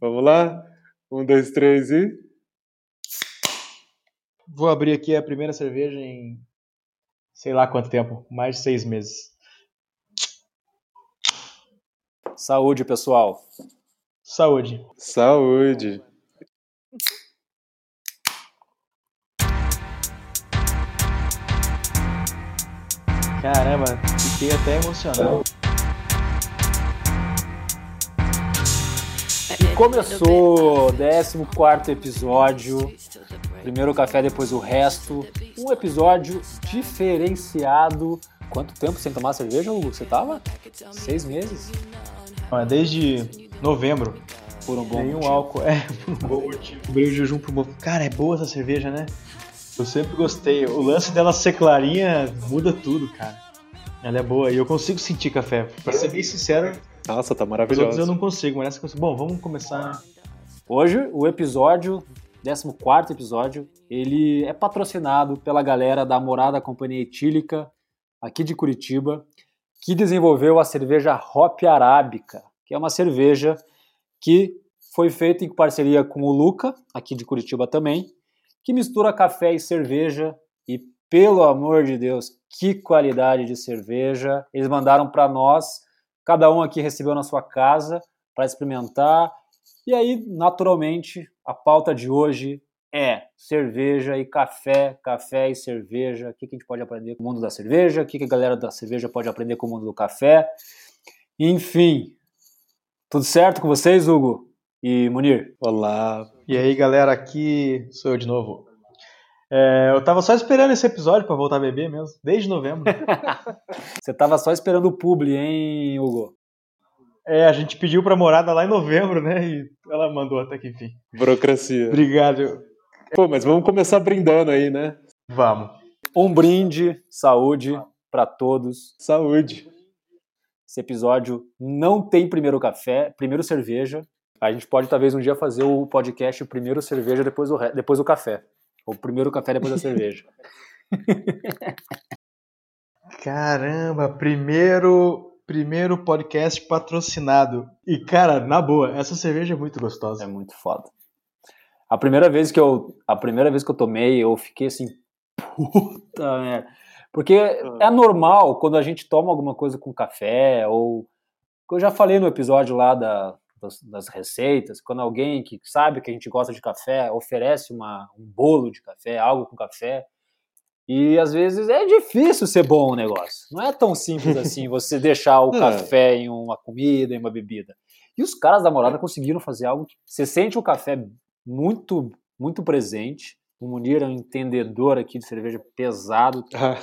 Vamos lá? Um, dois, três e. Vou abrir aqui a primeira cerveja em sei lá quanto tempo mais de seis meses. Saúde, pessoal. Saúde. Saúde. Caramba, fiquei até emocionado. Começou o 14 episódio. Primeiro o café, depois o resto. Um episódio diferenciado. Quanto tempo sem tomar cerveja, Hugo? Você tava? Seis meses? Ah, Desde novembro. Por um bom Nenhum motivo. álcool. É, por um bom motivo. Cobrei o jejum por um bom. Cara, é boa essa cerveja, né? Eu sempre gostei. O lance dela ser clarinha muda tudo, cara. Ela é boa. E eu consigo sentir café. Pra ser bem sincero, Nossa, tá os maravilhoso. eu não consigo, mas essa eu consigo. Bom, vamos começar. Hoje, o episódio, 14 episódio, ele é patrocinado pela galera da Morada Companhia Etílica, aqui de Curitiba, que desenvolveu a cerveja Hop Arábica, que é uma cerveja que foi feita em parceria com o Luca, aqui de Curitiba também, que mistura café e cerveja e pelo amor de Deus, que qualidade de cerveja. Eles mandaram para nós, cada um aqui recebeu na sua casa para experimentar. E aí, naturalmente, a pauta de hoje é cerveja e café, café e cerveja. O que que a gente pode aprender com o mundo da cerveja? O que que a galera da cerveja pode aprender com o mundo do café? Enfim, tudo certo com vocês, Hugo e Munir? Olá. E aí, galera, aqui sou eu de novo. É, eu tava só esperando esse episódio pra voltar a beber mesmo, desde novembro. Você tava só esperando o publi, hein, Hugo? É, a gente pediu pra morada lá em novembro, né? E ela mandou até que enfim. Burocracia. Obrigado. Pô, mas vamos começar brindando aí, né? Vamos. Um brinde, saúde para todos. Saúde. Esse episódio não tem primeiro café, primeiro cerveja. A gente pode talvez um dia fazer o podcast primeiro cerveja, depois o, re- depois o café. Ou primeiro café, depois a cerveja. Caramba, primeiro, primeiro podcast patrocinado. E, cara, na boa, essa cerveja é muito É gostosa. muito foda. A primeira vez que eu, a primeira vez que eu tomei, eu fiquei assim, puta merda. Porque é normal quando a gente toma alguma coisa com café ou eu já falei no episódio lá da, das, das receitas, quando alguém que sabe que a gente gosta de café oferece uma, um bolo de café, algo com café, e às vezes é difícil ser bom o negócio. Não é tão simples assim você deixar o É. café em uma comida, em uma bebida. E os caras da morada conseguiram fazer algo que você sente o café muito, muito presente. O Munir é um entendedor aqui de cerveja pesado. Ah,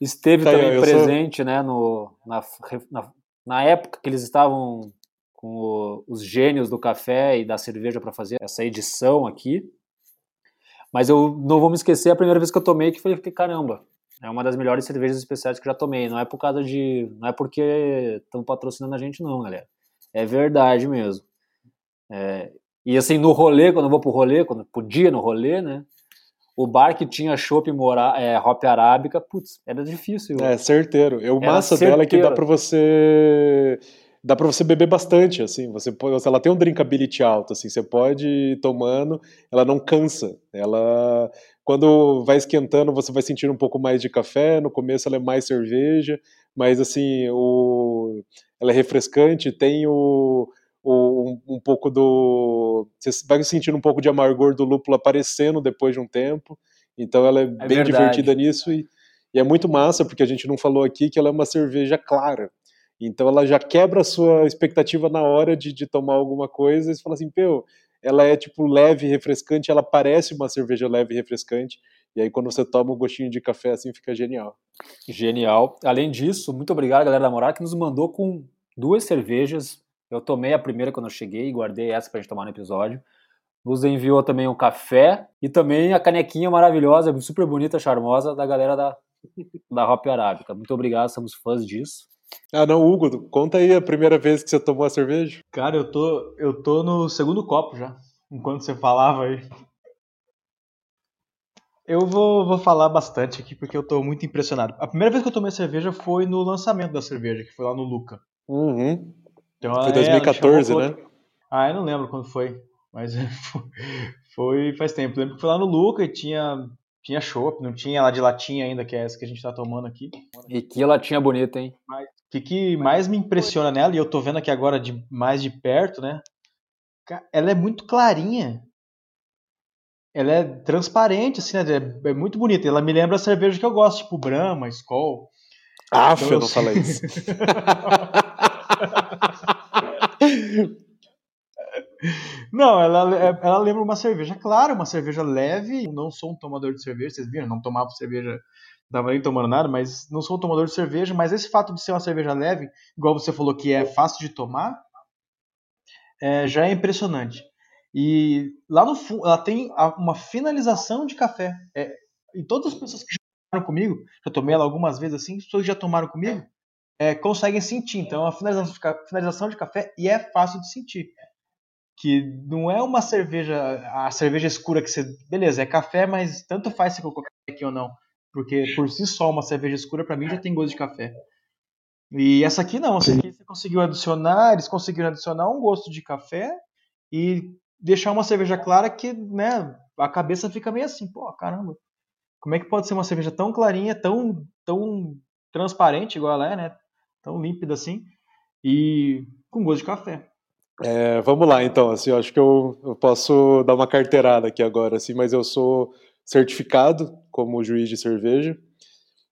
Esteve Tá também eu sou- presente né, no, na, na, na época que eles estavam com o- os gênios do café e da cerveja para fazer essa edição aqui. Mas eu não vou me esquecer a primeira vez que eu tomei, que que caramba, é uma das melhores cervejas especiais que eu já tomei. Não é por causa de. Não é porque estão patrocinando a gente, não, galera. É verdade mesmo. É, e assim, no rolê, quando eu vou pro rolê, quando podia no rolê, né? O bar que tinha chopp mora, é, hop arábica, putz, era difícil. é, certeiro. O massa dela é que dá certeiro. pra você. Dá pra você beber bastante, assim. Você pode, ela tem um drinkability alto, assim. Você pode ir tomando, ela não cansa. Ela. Quando vai esquentando, você vai sentir um pouco mais de café. No começo ela é mais cerveja, mas assim, o, ela é refrescante, tem o, o- um, um pouco do. Você vai sentindo um pouco de amargor do lúpulo aparecendo depois de um tempo. Então ela é, bem verdade. divertida nisso e, e é muito massa, porque a gente não falou aqui que ela é uma cerveja clara. Então ela já quebra a sua expectativa na hora de, de tomar alguma coisa e você fala assim, pô, ela é tipo leve, refrescante, ela parece uma cerveja leve e refrescante. E aí quando você toma um gostinho de café assim, fica genial. Genial. Além disso, muito obrigado, galera da Morada, que nos mandou com duas cervejas. Eu tomei a primeira quando eu cheguei e guardei essa pra gente tomar no episódio. Nos enviou também um café e também a canequinha maravilhosa, super bonita, charmosa, da galera da, da Hop Arábica. Muito obrigado, somos fãs disso. Ah, não, Hugo, conta aí a primeira vez que você tomou a cerveja. Cara, eu tô, eu tô no segundo copo já, enquanto você falava aí. Eu vou, vou falar bastante aqui porque eu tô muito impressionado. A primeira vez que eu tomei cerveja foi no lançamento da cerveja, que foi lá no Luca. Uhum. Então, Foi é, ela 2014, chamou né? pra- Ah, eu não lembro quando foi, mas foi faz tempo. Eu lembro que foi lá no Luca e tinha tinha chopp, não tinha lá de latinha ainda, que é essa que a gente tá tomando aqui. E que latinha bonita, hein? Mas, que, que mais me impressiona nela, e eu tô vendo aqui agora de mais de perto, né? Ela é muito clarinha. Ela é transparente, assim, né? É, é muito bonita. Ela me lembra a cerveja que eu gosto, tipo Brahma, Skol. Ah, então, eu não falei isso. Não, ela, é, ela lembra uma cerveja clara, uma cerveja leve. Não sou um tomador de cerveja, vocês viram? Não tomava cerveja, estava nem tomando nada, mas não sou um tomador de cerveja. Mas esse fato de ser uma cerveja leve, igual você falou que é fácil de tomar, é, já é impressionante. E lá no fundo, ela tem uma finalização de café. É, e todas as pessoas que já tomaram comigo, já tomei ela algumas vezes assim, as pessoas que já tomaram comigo, é, conseguem sentir. Então, é uma finalização de café e é fácil de sentir que não é uma cerveja, a cerveja escura que você, beleza, é café, mas tanto faz se colocar aqui ou não, porque por si só uma cerveja escura para mim já tem gosto de café. E essa aqui não, essa aqui você conseguiu adicionar, eles conseguiram adicionar um gosto de café e deixar uma cerveja clara que, né, a cabeça fica meio assim, pô, caramba. Como é que pode ser uma cerveja tão clarinha, tão tão transparente igual ela é, né? Tão límpida assim e com gosto de café. É, vamos lá, então. Assim, eu acho que eu, eu, posso dar uma carteirada aqui agora, assim, mas eu sou certificado como juiz de cerveja.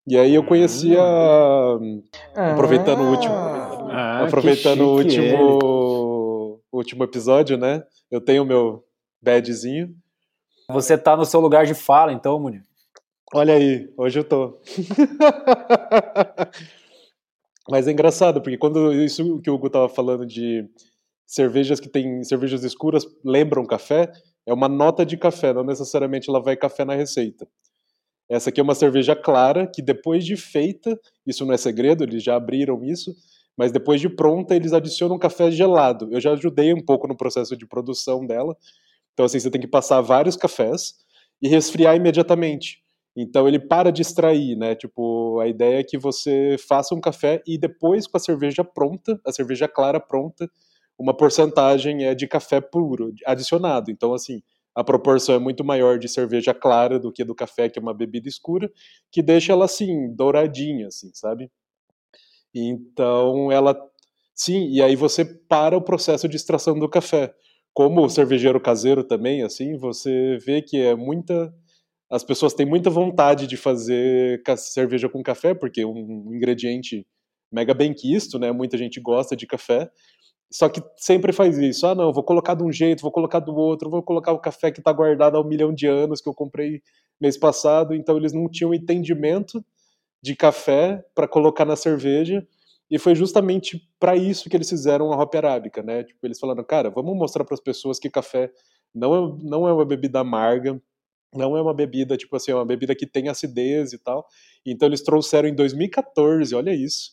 E aí eu conhecia, ah, aproveitando o último, ah, aproveitando o último, último episódio, né? Eu tenho o meu badzinho. Você tá no seu lugar de fala, então, Munir? Olha aí, hoje eu tô. Mas é engraçado, porque quando isso que o Hugo tava falando de cervejas que têm cervejas escuras lembram café, é uma nota de café, não necessariamente ela vai café na receita. Essa aqui é uma cerveja clara que depois de feita, isso não é segredo, eles já abriram isso, mas depois de pronta eles adicionam café gelado. Eu já ajudei um pouco no processo de produção dela. Então assim, você tem que passar vários cafés e resfriar imediatamente. Então ele para de extrair, né? Tipo, a ideia é que você faça um café e depois com a cerveja pronta, a cerveja clara pronta, uma porcentagem é de café puro, adicionado. Então, assim, a proporção é muito maior de cerveja clara do que do café, que é uma bebida escura, que deixa ela, assim, douradinha, assim, sabe? Então, ela... Sim, e aí você para o processo de extração do café. Como cervejeiro caseiro também, assim, você vê que é muita... As pessoas têm muita vontade de fazer cerveja com café, porque é um ingrediente mega bem quisto, né? Muita gente gosta de café, só que sempre faz isso. Ah, não, vou colocar de um jeito, vou colocar do outro, vou colocar o café que está guardado há um milhão de anos, que eu comprei mês passado. Então eles não tinham entendimento de café para colocar na cerveja. E foi justamente para isso que eles fizeram a Hop Arábica, né? Tipo, eles falaram, cara, vamos mostrar para as pessoas que café não é, não é uma bebida amarga, não é uma bebida, tipo assim, é uma bebida que tem acidez e tal. Então eles trouxeram em 2014, olha isso,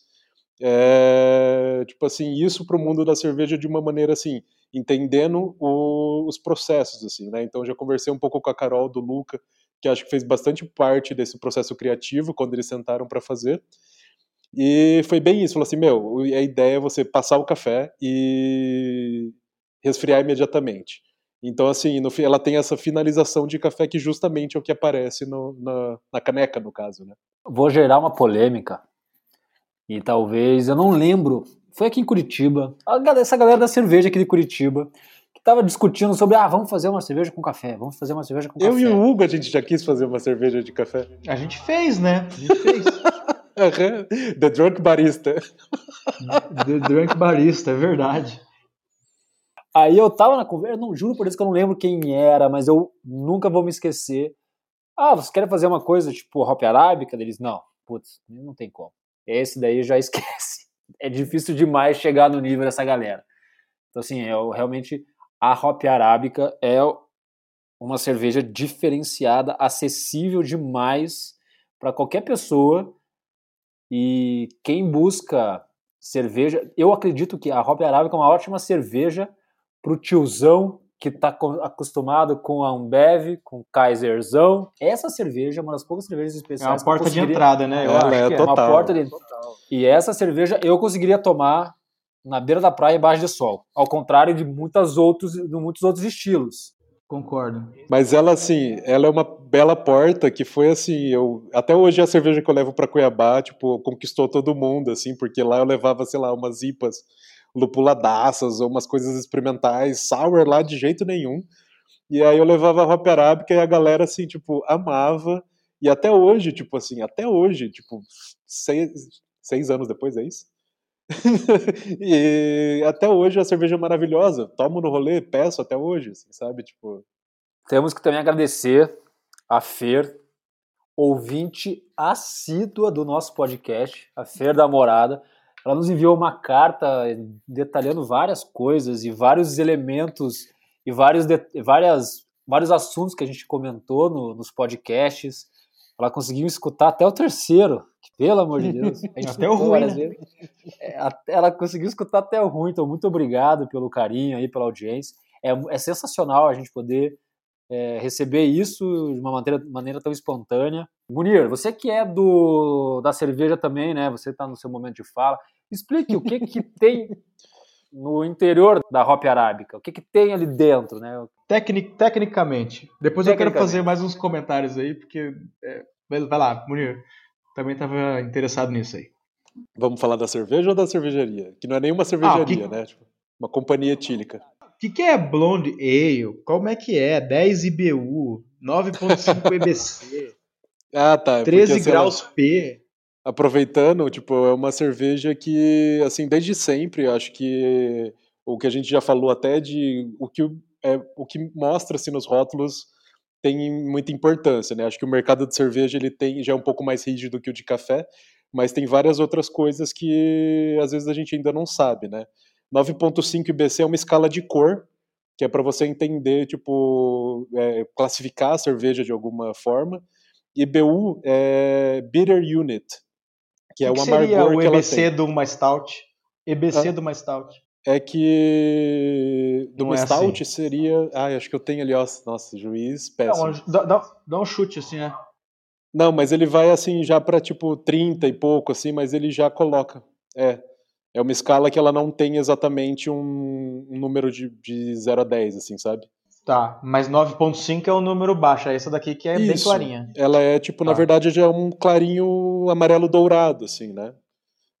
é, tipo assim, isso para o mundo da cerveja de uma maneira assim, entendendo o, os processos, assim, né? Então já conversei um pouco com a Carol do Luca, que acho que fez bastante parte desse processo criativo quando eles sentaram para fazer. E foi bem isso, falou assim, meu, a ideia é você passar o café e resfriar imediatamente. Então, assim, no, ela tem essa finalização de café que justamente é o que aparece no, na, na caneca, no caso, né? Vou gerar uma polêmica, e talvez, eu não lembro, foi aqui em Curitiba, essa galera da cerveja aqui de Curitiba, que tava discutindo sobre, ah, vamos fazer uma cerveja com café, vamos fazer uma cerveja com eu café. Eu e o Hugo, a gente já quis fazer uma cerveja de café. A gente fez, né? A gente fez. The Drunk Barista. The Drunk Barista, é verdade. Aí eu tava na conversa, não juro por isso que eu não lembro quem era, mas eu nunca vou me esquecer. Ah, vocês querem fazer uma coisa tipo hop arábica? Eles, não, putz, não tem como. Esse daí já esquece. É difícil demais chegar no nível dessa galera. Então, assim, é, realmente a Hop Arábica é uma cerveja diferenciada, acessível demais para qualquer pessoa. E quem busca cerveja, eu acredito que a Hop Arábica é uma ótima cerveja para o tiozão que está acostumado com a Ambev, com Kaiserzão. Essa cerveja é uma das poucas cervejas especiais. É uma porta de entrada, né? Eu Ela acho é, que é total. uma porta de... E essa cerveja eu conseguiria tomar na beira da praia embaixo de sol, ao contrário de muitas outros, de muitos outros estilos. Concordo. Mas ela, assim, ela é uma bela porta que foi assim, eu até hoje a cerveja que eu levo para Cuiabá, tipo, conquistou todo mundo, assim, porque lá eu levava, sei lá, umas ipas lupuladaças ou umas coisas experimentais, sour lá de jeito nenhum. E aí eu levava a Arábica e a galera, assim, tipo, amava. E até hoje, tipo assim, até hoje, tipo, seis, seis anos depois, é isso? e até hoje a cerveja é maravilhosa. Tomo no rolê, peço até hoje, assim, sabe? Tipo. Temos que também agradecer a Fer, ouvinte assídua do nosso podcast, a Fer da Morada. Ela nos enviou uma carta detalhando várias coisas e vários elementos e vários, várias, vários assuntos que a gente comentou no, nos podcasts. Ela conseguiu escutar até o terceiro, que, pelo amor de Deus. até o ruim. Né? É, ela conseguiu escutar até o ruim, então muito obrigado pelo carinho aí, pela audiência. É, é sensacional a gente poder é, receber isso de uma maneira, maneira tão espontânea. Munir, você que é do da cerveja também, né? Você está no seu momento de fala. Explique o que, que tem no interior da Hop Arábica. O que, que tem ali dentro, né? Tecnic, tecnicamente. Depois eu quero fazer mais uns comentários aí, porque. É, vai lá, Munir. Também estava interessado nisso aí. Vamos falar da cerveja ou da cervejaria? Que não é nenhuma cervejaria, ah, que... né? Tipo, uma companhia etílica. O que, que é Blonde Ale? Como é que é? 10 IBU, 9.5 EBC. ah, tá. 13 porque, graus lá, P. Aproveitando, tipo, é uma cerveja que, assim, desde sempre, acho que o que a gente já falou até de o que, é, o que mostra-se nos rótulos tem muita importância, né? Acho que o mercado de cerveja ele tem já é um pouco mais rígido que o de café, mas tem várias outras coisas que às vezes a gente ainda não sabe, né? 9.5 IBC é uma escala de cor, que é para você entender, tipo, é, classificar a cerveja de alguma forma. E BU é Bitter Unit, que, é o, que amargor seria o que EBC do uma stout? EBC ah, do uma stout. É que do é stout assim. seria, ah, acho que eu tenho ali, ó, nossa, juiz péssimo. Não, dá, dá, dá um chute assim, né? Não, mas ele vai assim já para tipo 30 e pouco assim, mas ele já coloca. É. É uma escala que ela não tem exatamente um, um número de, de 0 a 10, assim, sabe? Tá, mas 9.5 é o um número baixo, é essa daqui que é Isso. bem clarinha. Ela é, tipo, tá. na verdade, já é um clarinho amarelo dourado, assim, né?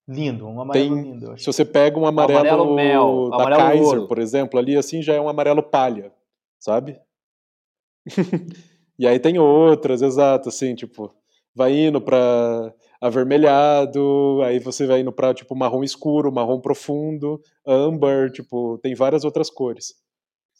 Lindo, um amarelo tem, lindo. Se você pega um amarelo, amarelo mel, da amarelo Kaiser, ouro. por exemplo, ali assim já é um amarelo palha, sabe? e aí tem outras, exato, assim, tipo, vai indo para avermelhado, aí você vai indo para tipo marrom escuro, marrom profundo, amber, tipo, tem várias outras cores.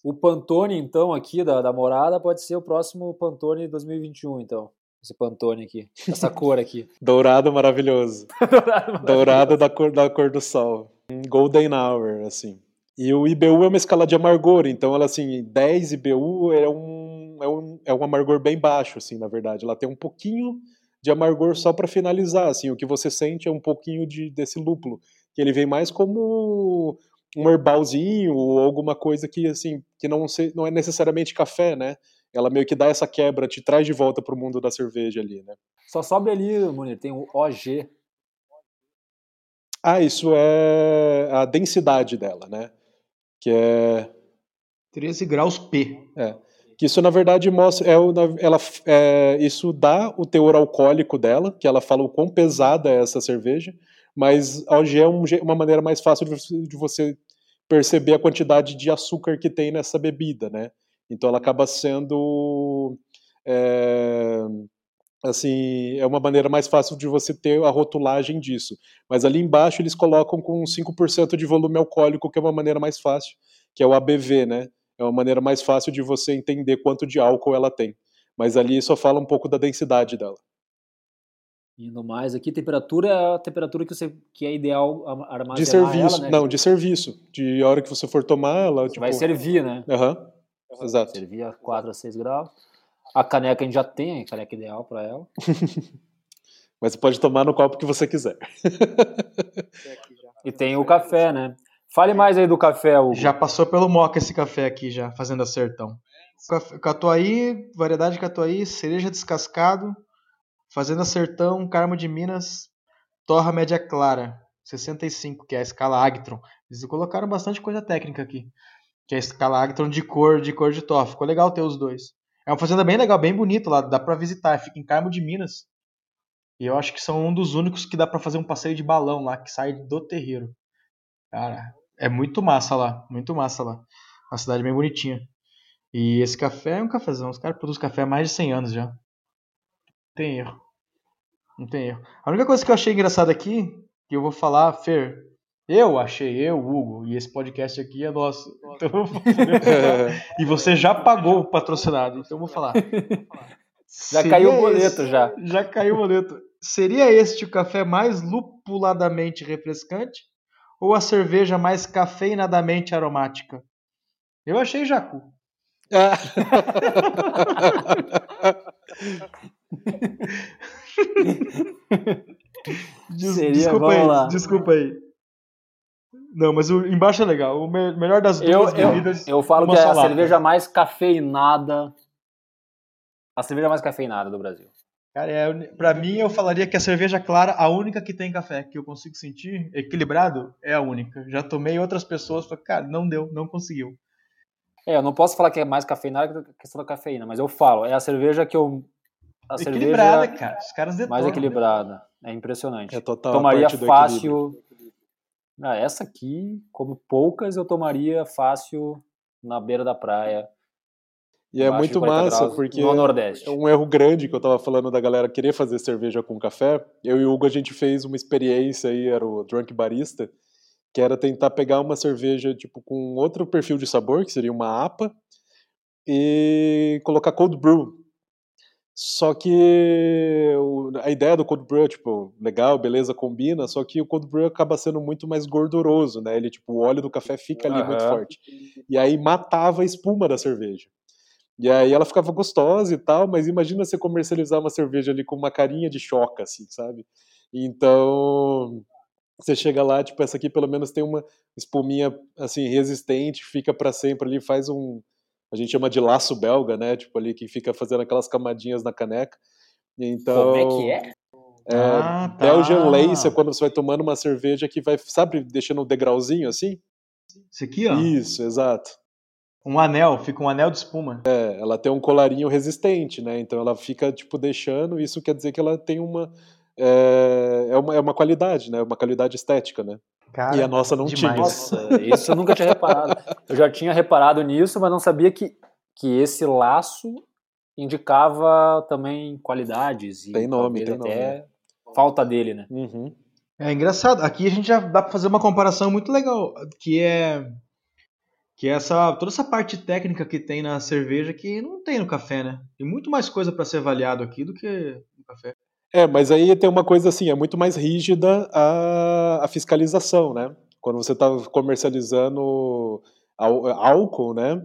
O Pantone, então, aqui da, da morada, pode ser o próximo Pantone 2021, então. Esse Pantone aqui. Essa cor aqui. Dourado maravilhoso. Dourado, maravilhoso. Dourado da cor, da cor do sol. Golden Hour, assim. E o IBU é uma escala de amargor, então ela, assim, 10 IBU é um, é um, é um amargor bem baixo, assim, na verdade. Ela tem um pouquinho de amargor só para finalizar, assim, o que você sente é um pouquinho de, desse lúpulo, que ele vem mais como um herbalzinho ou alguma coisa que, assim, que não, se, não é necessariamente café, né? Ela meio que dá essa quebra, te traz de volta pro mundo da cerveja ali, né? Só sobe ali, Munir, tem o OG. Ah, isso é a densidade dela, né? Que é 13 graus P. É. Que isso, na verdade, mostra. É, ela, é, isso dá o teor alcoólico dela, que ela fala o quão pesada é essa cerveja, mas OG é um, uma maneira mais fácil de, de você perceber a quantidade de açúcar que tem nessa bebida, né? Então ela acaba sendo. É, assim, é uma maneira mais fácil de você ter a rotulagem disso. Mas ali embaixo eles colocam com 5% de volume alcoólico, que é uma maneira mais fácil, que é o ABV, né? É uma maneira mais fácil de você entender quanto de álcool ela tem. Mas ali só fala um pouco da densidade dela. Indo mais aqui, temperatura é a temperatura que, você, que é ideal armazenar De serviço, ela, né? não, de serviço. De hora que você for tomar, ela... Tipo... vai servir, né? Aham, uhum. exato. Servir a 4 a 6 graus. A caneca a gente já tem, a caneca ideal para ela. Mas você pode tomar no copo que você quiser. e tem o café, né? Fale mais aí do café, Hugo. Já passou pelo moca esse café aqui já, fazendo sertão. Catuaí, variedade de catuaí, cereja descascado, fazenda sertão, carmo de Minas, torra média clara. 65, que é a escala Agtron. Eles colocaram bastante coisa técnica aqui. Que é a escala Agtron de cor de cor de toff. Ficou legal ter os dois. É uma fazenda bem legal, bem bonita lá, dá para visitar. Fica em Carmo de Minas. E eu acho que são um dos únicos que dá para fazer um passeio de balão lá, que sai do terreiro. Cara, é muito massa lá, muito massa lá. Uma cidade bem bonitinha. E esse café é um cafezão. Os caras produzem café há mais de 100 anos já. Não tem erro. Não tem erro. A única coisa que eu achei engraçada aqui, que eu vou falar, Fer, eu achei, eu, Hugo, e esse podcast aqui é nosso. Então, e você já pagou o patrocinado, então eu vou falar. Já Seria caiu o boleto, esse, já. Já caiu o boleto. Seria este o café mais lupuladamente refrescante ou a cerveja mais cafeinadamente aromática? Eu achei Jacu. Des, Seria, desculpa aí, lá. desculpa aí. Não, mas o embaixo é legal. O me melhor das duas eu, bebidas. Eu, eu falo que é a cerveja mais cafeinada. A cerveja mais cafeinada do Brasil. Cara, é, pra mim eu falaria que a cerveja clara, a única que tem café, que eu consigo sentir equilibrado, é a única. Já tomei outras pessoas, falei, cara, não deu, não conseguiu. É, eu não posso falar que é mais cafeinada que a questão da cafeína, mas eu falo, é a cerveja que eu. A equilibrada, cerveja cara. Os caras detonam, Mais né? equilibrada. Né? É impressionante. É total. Tomaria fácil. Ah, essa aqui, como poucas, eu tomaria fácil na beira da praia e é muito massa, porque no Nordeste. é um erro grande que eu tava falando da galera querer fazer cerveja com café. Eu e o Hugo, a gente fez uma experiência aí, era o Drunk Barista, que era tentar pegar uma cerveja tipo com outro perfil de sabor, que seria uma APA, e colocar cold brew. Só que a ideia do cold brew é, tipo, legal, beleza, combina, só que o cold brew acaba sendo muito mais gorduroso, né? Ele, tipo, o óleo do café fica ali uhum. muito forte. E aí matava a espuma da cerveja. E aí ela ficava gostosa e tal, mas imagina você comercializar uma cerveja ali com uma carinha de choca, assim, sabe? Então, você chega lá, tipo, essa aqui pelo menos tem uma espuminha, assim, resistente, fica para sempre ali, faz um, a gente chama de laço belga, né? Tipo, ali que fica fazendo aquelas camadinhas na caneca. Então, Como é que é? É, ah, tá. Belgian Lace é quando você vai tomando uma cerveja que vai, sabe, deixando um degrauzinho assim? Isso aqui, ó. Isso, exato. Um anel, fica um anel de espuma. É, ela tem um colarinho resistente, né? Então ela fica, tipo, deixando. Isso quer dizer que ela tem uma. É, é uma, é uma qualidade, né? Uma qualidade estética, né? Cara, e a nossa não demais. tinha. Nossa, isso eu nunca tinha reparado. Eu já tinha reparado nisso, mas não sabia que, que esse laço indicava também qualidades. E tem nome, tem até nome. falta dele, né? Uhum. É engraçado. Aqui a gente já dá para fazer uma comparação muito legal, que é que é essa toda essa parte técnica que tem na cerveja que não tem no café, né? Tem muito mais coisa para ser avaliado aqui do que no café. É, mas aí tem uma coisa assim, é muito mais rígida a, a fiscalização, né? Quando você está comercializando álcool, né?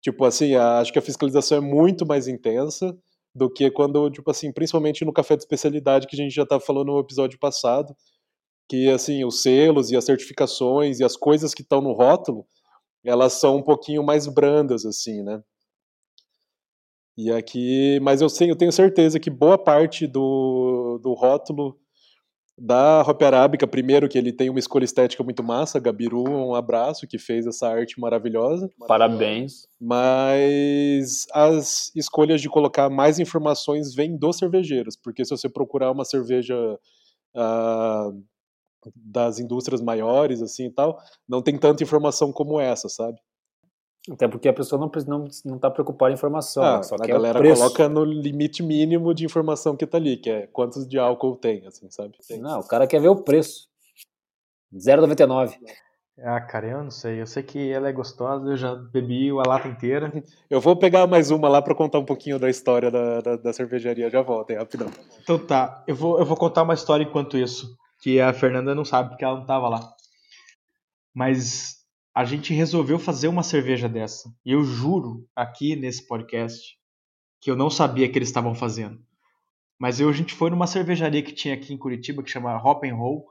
Tipo assim, a, acho que a fiscalização é muito mais intensa do que quando, tipo assim, principalmente no café de especialidade que a gente já estava falando no episódio passado, que assim, os selos e as certificações e as coisas que estão no rótulo, elas são um pouquinho mais brandas, assim, né? E aqui, mas eu, sei, eu tenho certeza que boa parte do, do rótulo da Hop Arábica, primeiro que ele tem uma escolha estética muito massa, Gabiru, um abraço, que fez essa arte maravilhosa. Parabéns. Mas as escolhas de colocar mais informações vêm dos cervejeiros, porque se você procurar uma cerveja uh, das indústrias maiores, assim e tal, não tem tanta informação como essa, sabe? Até porque a pessoa não, não, não tá preocupada em informação. Ah, só a galera coloca no limite mínimo de informação que tá ali, que é quantos de álcool tem, assim, sabe? Tem. Não, o cara quer ver o preço. 0,99. Ah, cara, eu não sei. Eu sei que ela é gostosa, eu já bebi a lata inteira. Eu vou pegar mais uma lá para contar um pouquinho da história da, da, da cervejaria. Já volto, hein, rapidão. Então tá, eu vou, eu vou contar uma história enquanto isso que a Fernanda não sabe porque ela não estava lá. Mas a gente resolveu fazer uma cerveja dessa. E eu juro aqui nesse podcast que eu não sabia que eles estavam fazendo. Mas eu, a gente foi numa cervejaria que tinha aqui em Curitiba que chama Hop and Roll.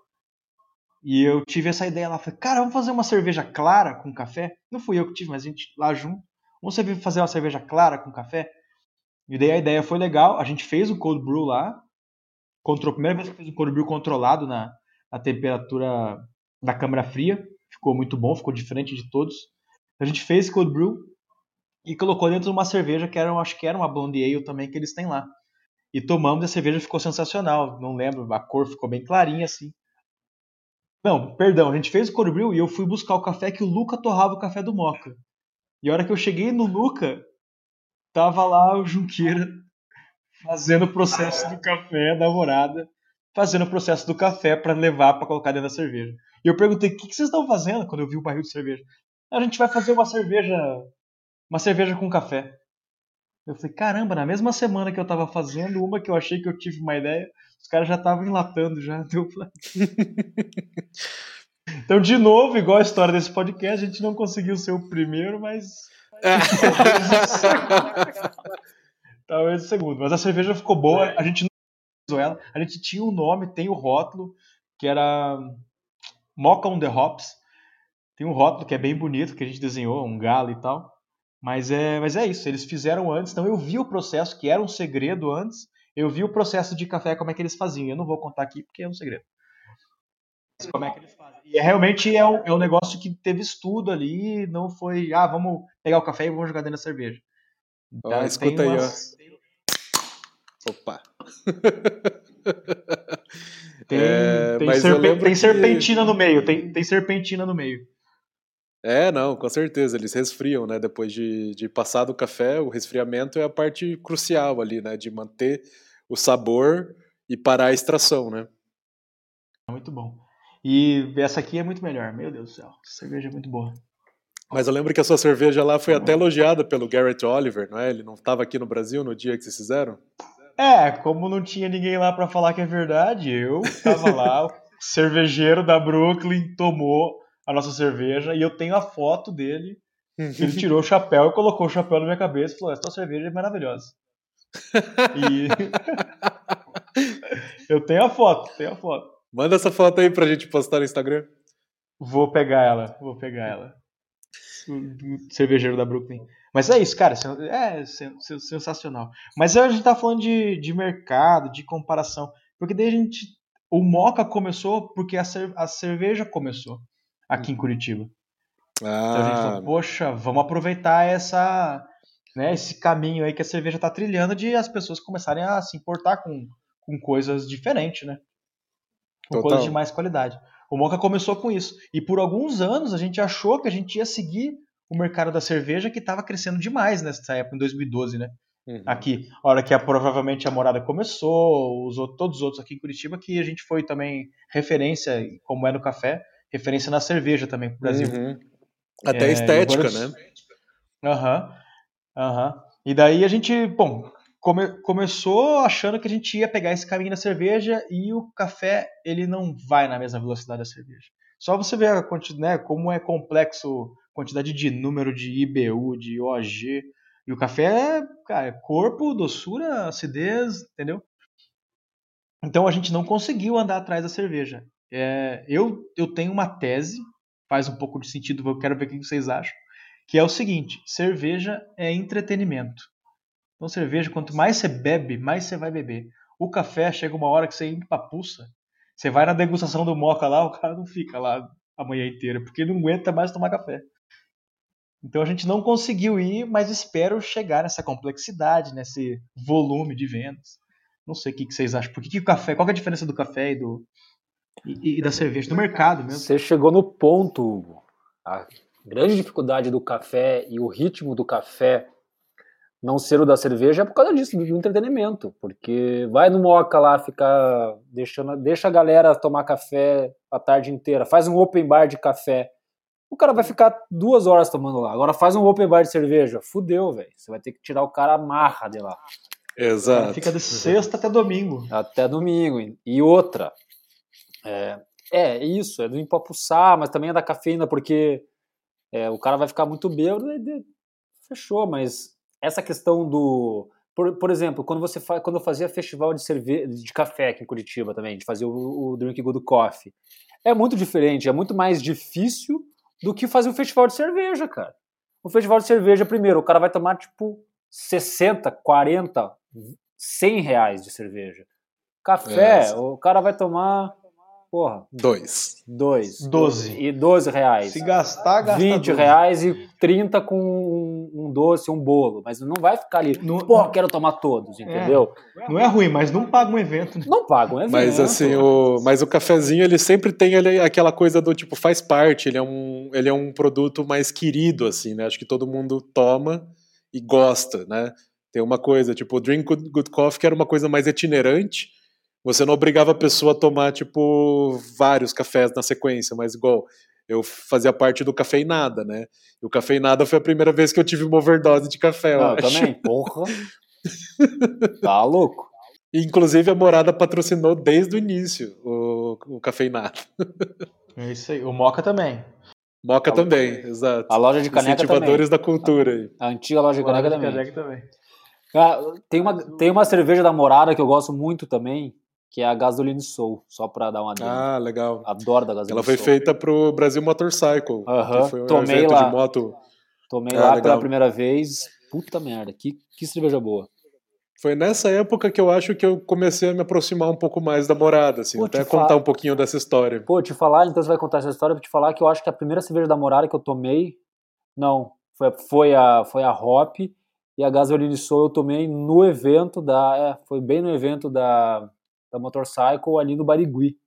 E eu tive essa ideia lá, falei, cara, vamos fazer uma cerveja clara com café? Não fui eu que tive, mas a gente lá junto. Vamos fazer uma cerveja clara com café? E daí a ideia foi legal, a gente fez o cold brew lá, control, primeira vez que fez um cold brew controlado na, a temperatura da câmara fria. Ficou muito bom, ficou diferente de todos. A gente fez cold brew e colocou dentro de uma cerveja que era, acho que era uma blonde ale também que eles têm lá. E tomamos e a cerveja ficou sensacional. Não lembro, a cor ficou bem clarinha assim. Não, perdão, a gente fez o cold brew e eu fui buscar o café que o Luca torrava o café do Moca. E a hora que eu cheguei no Luca, tava lá o Junqueira fazendo o processo do café da morada, fazendo o processo do café para levar para colocar dentro da cerveja. E eu perguntei: "O que, que vocês estão fazendo?" quando eu vi o barril de cerveja. A gente vai fazer uma cerveja, uma cerveja com café. Eu falei: "Caramba, na mesma semana que eu tava fazendo uma que eu achei que eu tive uma ideia, os caras já estavam enlatando já, deu Então, de novo, igual a história desse podcast, a gente não conseguiu ser o primeiro, mas Talvez o segundo. Mas a cerveja ficou boa, a gente não usou ela. A gente tinha um nome, tem o rótulo, que era Mocha on the Hops. Tem um rótulo que é bem bonito, que a gente desenhou, um galo e tal. Mas é, mas é isso, eles fizeram antes. Então eu vi o processo, que era um segredo antes. Eu vi o processo de café, como é que eles faziam. Eu não vou contar aqui porque é um segredo. Como é que eles fazem. E é, realmente é um, é um negócio que teve estudo ali, não foi, ah, vamos pegar o café e vamos jogar dentro da cerveja. Então, ó, escuta umas... aí, ó. Opa. tem, é, tem, tem serpentina que... no meio, tem, tem serpentina no meio. É, não, com certeza, eles resfriam, né? Depois de, de passar do café, o resfriamento é a parte crucial ali, né? De manter o sabor e parar a extração, né? Muito bom. E essa aqui é muito melhor, meu Deus do céu. Essa cerveja é muito boa. Mas eu lembro que a sua cerveja lá foi até elogiada pelo Garrett Oliver, não é? Ele não estava aqui no Brasil no dia que vocês fizeram? É, como não tinha ninguém lá para falar que é verdade, eu estava lá, o cervejeiro da Brooklyn tomou a nossa cerveja e eu tenho a foto dele. Ele tirou o chapéu e colocou o chapéu na minha cabeça e falou: Essa cerveja é maravilhosa. E eu tenho a foto, tenho a foto. Manda essa foto aí pra gente postar no Instagram. Vou pegar ela, vou pegar ela cervejeiro da Brooklyn. Mas é isso, cara, é sensacional. Mas a gente tá falando de, de mercado, de comparação, porque daí a gente. O Moca começou porque a, a cerveja começou aqui em Curitiba. Ah. Então a gente falou, poxa, vamos aproveitar essa, né, esse caminho aí que a cerveja tá trilhando de as pessoas começarem a se importar com, com coisas diferentes, né? Com Total. coisas de mais qualidade. O Moca começou com isso. E por alguns anos a gente achou que a gente ia seguir o mercado da cerveja que estava crescendo demais nessa época, em 2012, né? Uhum. Aqui, a hora que a, provavelmente a morada começou, os, todos os outros aqui em Curitiba, que a gente foi também referência, como é no café, referência na cerveja também pro Brasil. Uhum. Até é, estética, agora... né? Aham. Uhum. Aham. E daí a gente, bom, come, começou achando que a gente ia pegar esse caminho da cerveja e o café ele não vai na mesma velocidade da cerveja. Só você ver a né, como é complexo a quantidade de número de IBU, de OG. E o café é, cara, é corpo, doçura, acidez, entendeu? Então a gente não conseguiu andar atrás da cerveja. É, eu, eu tenho uma tese, faz um pouco de sentido, eu quero ver o que vocês acham, que é o seguinte: cerveja é entretenimento. Então, cerveja, quanto mais você bebe, mais você vai beber. O café, chega uma hora que você empapuça. Você vai na degustação do moca lá, o cara não fica lá a manhã inteira, porque não aguenta mais tomar café. Então a gente não conseguiu ir, mas espero chegar nessa complexidade, nesse volume de vendas. Não sei o que, vocês acham. Por que, que o café? Qual é a diferença do café e do e, e da cerveja do mercado mesmo? Você chegou no ponto, Hugo. A grande dificuldade do café e o ritmo do café não ser o da cerveja é por causa disso, do entretenimento. Porque vai no Moca lá, ficar deixando, deixa a galera tomar café a tarde inteira, faz um open bar de café. O cara vai ficar duas horas tomando lá. Agora faz um open bar de cerveja. Fudeu, velho. Você vai ter que tirar o cara amarra de lá. Exato. Fica de sexta até domingo. Até domingo. E outra. É, é isso, é do empapuçar, mas também é da cafeína, porque é, o cara vai ficar muito bêbado e fechou, mas essa questão do. Por, por exemplo, quando você fa, quando eu fazia festival de cerveja, de café aqui em Curitiba também, de fazer o, o Drink Good Coffee, é muito diferente, é muito mais difícil do que fazer um festival de cerveja, cara. O festival de cerveja, primeiro, o cara vai tomar tipo 60, 40, 100 reais de cerveja. Café, é. o cara vai tomar porra. Dois. Dois. Doze. E 12 reais. Se gastar, gasta 20 doze. reais e 30 com um, um doce, um bolo. Mas não vai ficar ali, Não- porra, quero tomar todos, entendeu? Não é ruim, mas não paga um evento. né? Não pagam, é evento. Mas assim, o, mas o cafezinho ele sempre tem ele, aquela coisa do tipo faz parte, ele é um, ele é um produto mais querido assim, né? Acho que todo mundo toma e gosta, né? Tem uma coisa, tipo, o Drink Good, Good Coffee que era uma coisa mais itinerante. Você não obrigava a pessoa a tomar tipo vários cafés na sequência, mas igual eu fazia parte do cafeinada, né? E o cafeinada foi a primeira vez que eu tive uma overdose de café, eu Não, eu também, porra. tá louco. Inclusive a morada patrocinou desde o início o, o cafeinada. É isso aí. O Moca também. Moca também, exato. A loja de caneca também. Incentivadores da cultura aí. A antiga loja de caneca Moca também. Caneca também. Ah, tem, uma, tem uma cerveja da Morada que eu gosto muito também, que é a Gasoline Soul, só pra dar uma adendo. Ah, legal. Adoro da Gasoline Ela foi Soul. feita pro Brasil Motorcycle, Aham, que foi um tomei evento lá. de moto. Tomei Ah, lá legal. pela primeira vez. Puta merda, que, que cerveja boa. Foi nessa época que eu acho que eu comecei a me aproximar um pouco mais da morada, assim, Pô, até contar fala- um pouquinho dessa história. Pô, te falar, então você vai contar essa história, vou te falar que eu acho que a primeira cerveja da Morada que eu tomei, não, foi, foi, a, foi a Hop e a Gasoline Soul eu tomei no evento da, é, foi bem no evento da, da Motorcycle ali no Barigui.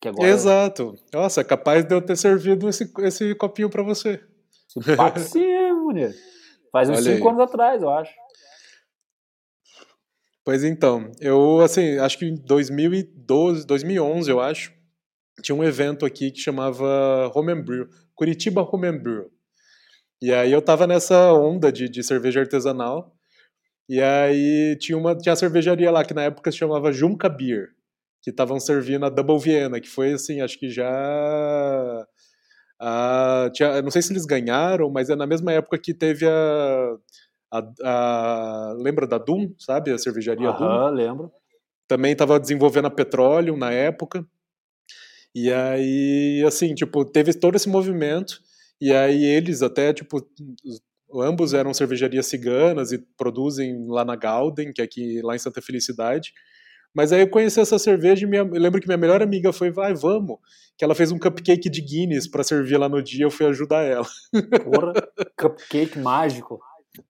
Que agora Exato. Nossa, é capaz de eu ter servido esse, esse copinho pra você. Ser, mulher. Faz uns Olha 5 aí. anos atrás, eu acho. Pois então, eu, assim, acho que em 2012, 2011, eu acho, tinha um evento aqui que chamava Homebrew, Curitiba Homebrew. E aí eu tava nessa onda de, de cerveja artesanal, e aí tinha uma tinha a cervejaria lá, que na época se chamava Junca Beer, que estavam servindo a Double Vienna, que foi, assim, acho que já... a- tinha, não sei se eles ganharam, mas é na mesma época que teve a... a, a- lembra da Doom, sabe? A cervejaria Doom? Aham, lembro. também estava desenvolvendo a Petroleum na época. E aí, assim, tipo, teve todo esse movimento. E aí eles até, tipo, ambos eram cervejarias ciganas e produzem lá na Gauden, que é aqui lá em Santa Felicidade. Mas aí eu conheci essa cerveja e minha, eu lembro que minha melhor amiga foi, vai, vamos. Que ela fez um cupcake de Guinness para servir lá no dia, eu fui ajudar ela. Porra, cupcake mágico.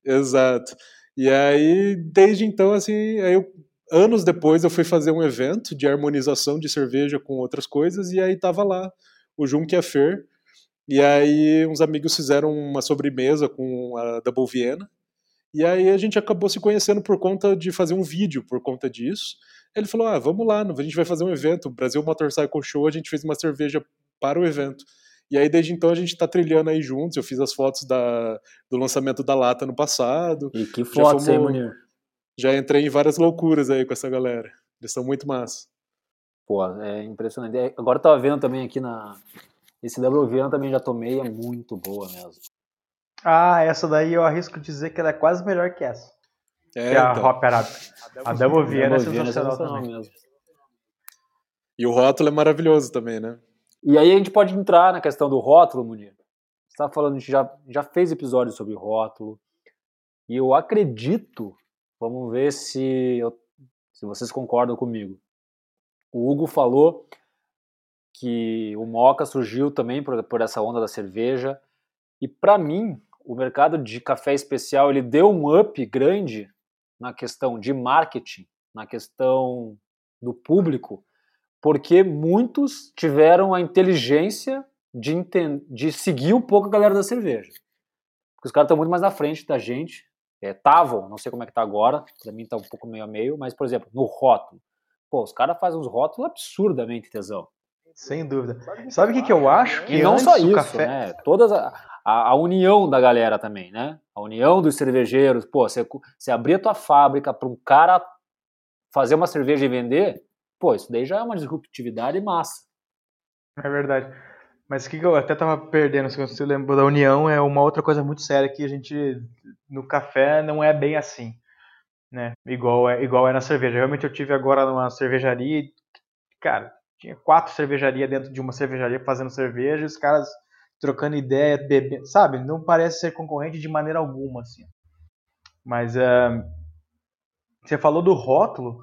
Exato. E aí, desde então, assim, aí eu, anos depois eu fui fazer um evento de harmonização de cerveja com outras coisas, e aí tava lá o Junkia Fer, e aí uns amigos fizeram uma sobremesa com a Double Viena, e aí a gente acabou se conhecendo por conta de fazer um vídeo por conta disso. Ele falou, ah, vamos lá, a gente vai fazer um evento, Brasil Motorcycle Show, a gente fez uma cerveja para o evento. E aí, desde então, a gente tá trilhando aí juntos. Eu fiz as fotos da, do lançamento da lata no passado. E que fotos, hein, Munir? Já entrei em várias loucuras aí com essa galera. Eles são muito massa. Pô, é impressionante. É, Agora eu tava vendo também aqui na. Esse Viana também já tomei, é muito boa mesmo. Ah, essa daí eu arrisco dizer que ela é quase melhor que essa. É, que é a então. Hop Arábica. A Double Vienna é Viana sensacional sensacional também. mesmo. E o rótulo é maravilhoso também, né? E aí a gente pode entrar na questão do rótulo, Munir. Você estava falando, a gente já, já fez episódios sobre rótulo. E eu acredito, vamos ver se, eu- se vocês concordam comigo. O Hugo falou que o Moca surgiu também por, por essa onda da cerveja. E para mim, o mercado de café especial ele deu um up grande na questão de marketing, na questão do público, porque muitos tiveram a inteligência de, de seguir um pouco a galera da cerveja. Porque os caras estão muito mais na frente da gente. Estavam, não sei como é que tá agora, pra mim tá um pouco meio a meio, mas, por exemplo, no rótulo. Pô, os caras fazem uns rótulos absurdamente tesão. Sem dúvida. Sabe o que, que eu acho? Que E não só o isso, café... né? Todas a, a, a união da galera também, né? A união dos cervejeiros. Pô, você, você abrir a tua fábrica para um cara fazer uma cerveja e vender, pô, isso daí já é uma disruptividade massa. É verdade. Mas o que, que eu até tava perdendo, se você lembrou da união, é uma outra coisa muito séria que a gente, no café, não é bem assim. Né? Igual, é, igual é na cerveja. Realmente eu tive agora numa cervejaria e, cara, tinha quatro cervejarias dentro de uma cervejaria fazendo cerveja os caras trocando ideia, bebendo, sabe? Não parece ser concorrente de maneira alguma, assim. Mas é, você falou do rótulo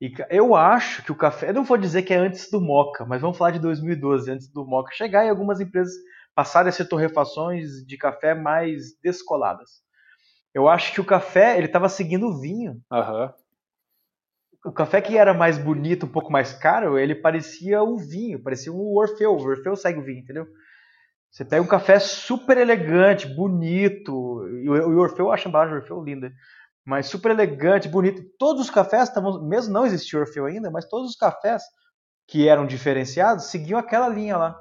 E eu acho que o café, eu não vou dizer que é antes do Moca, mas vamos falar de 2012, antes do Moca chegar e algumas empresas passarem a ser torrefações de café mais descoladas. Eu acho que o café, ele estava seguindo o vinho. Aham. O café que era mais bonito, um pouco mais caro, ele parecia o vinho, parecia um Orfeu. O Orfeu segue o vinho, entendeu? Você pega um café super elegante, bonito, e o Orfeu, eu acho a embalagem Orfeu linda, mas super elegante, bonito. Todos os cafés estavam, mesmo não existia Orfeu ainda, mas todos os cafés que eram diferenciados seguiam aquela linha lá.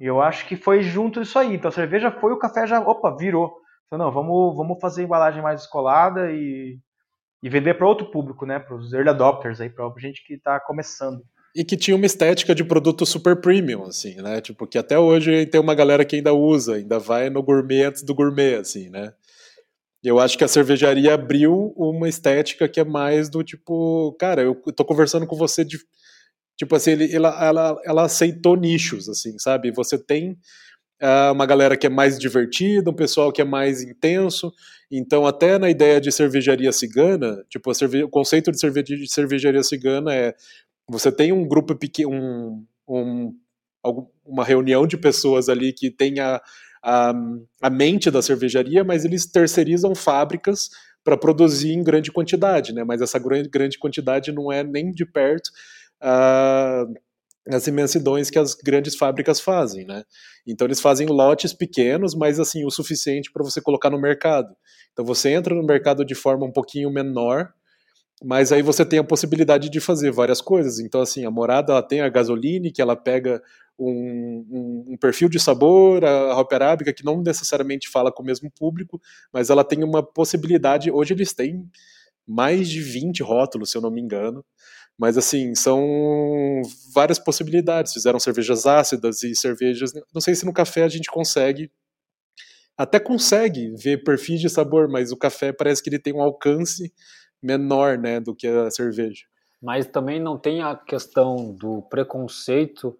E eu acho que foi junto isso aí. Então a cerveja foi, o café já, opa, virou. Então, não, vamos, vamos fazer embalagem mais descolada e, e vender para outro público, né? Para os early adopters aí, para gente que está começando. E que tinha uma estética de produto super premium, assim, né? Tipo, que até hoje tem uma galera que ainda usa, ainda vai no gourmet antes do gourmet, assim, né? Eu acho que a cervejaria abriu uma estética que é mais do tipo, cara, eu tô conversando com você de. Tipo assim, ele, ela, ela, ela aceitou nichos, assim, sabe? Você tem uma galera que é mais divertida, um pessoal que é mais intenso. Então, até na ideia de cervejaria cigana, tipo, cerve... o conceito de, cerve... de cervejaria cigana é você tem um grupo pequeno, um, um, uma reunião de pessoas ali que tem a, a, a mente da cervejaria, mas eles terceirizam fábricas para produzir em grande quantidade, né? Mas essa grande quantidade não é nem de perto uh, as imensidões que as grandes fábricas fazem, né? Então eles fazem lotes pequenos, mas assim o suficiente para você colocar no mercado. Então você entra no mercado de forma um pouquinho menor, mas aí você tem a possibilidade de fazer várias coisas. Então assim a morada ela tem a gasoline que ela pega um, um, um, perfil de sabor, a Hop Arábica, que não necessariamente fala com o mesmo público, mas ela tem uma possibilidade. Hoje eles têm mais de 20 rótulos, se eu não me engano. Mas assim, são várias possibilidades. Fizeram cervejas ácidas e cervejas. Não sei se no café a gente consegue. Até consegue ver perfis de sabor, mas o café parece que ele tem um alcance menor né, do que a cerveja. Mas também não tem a questão do preconceito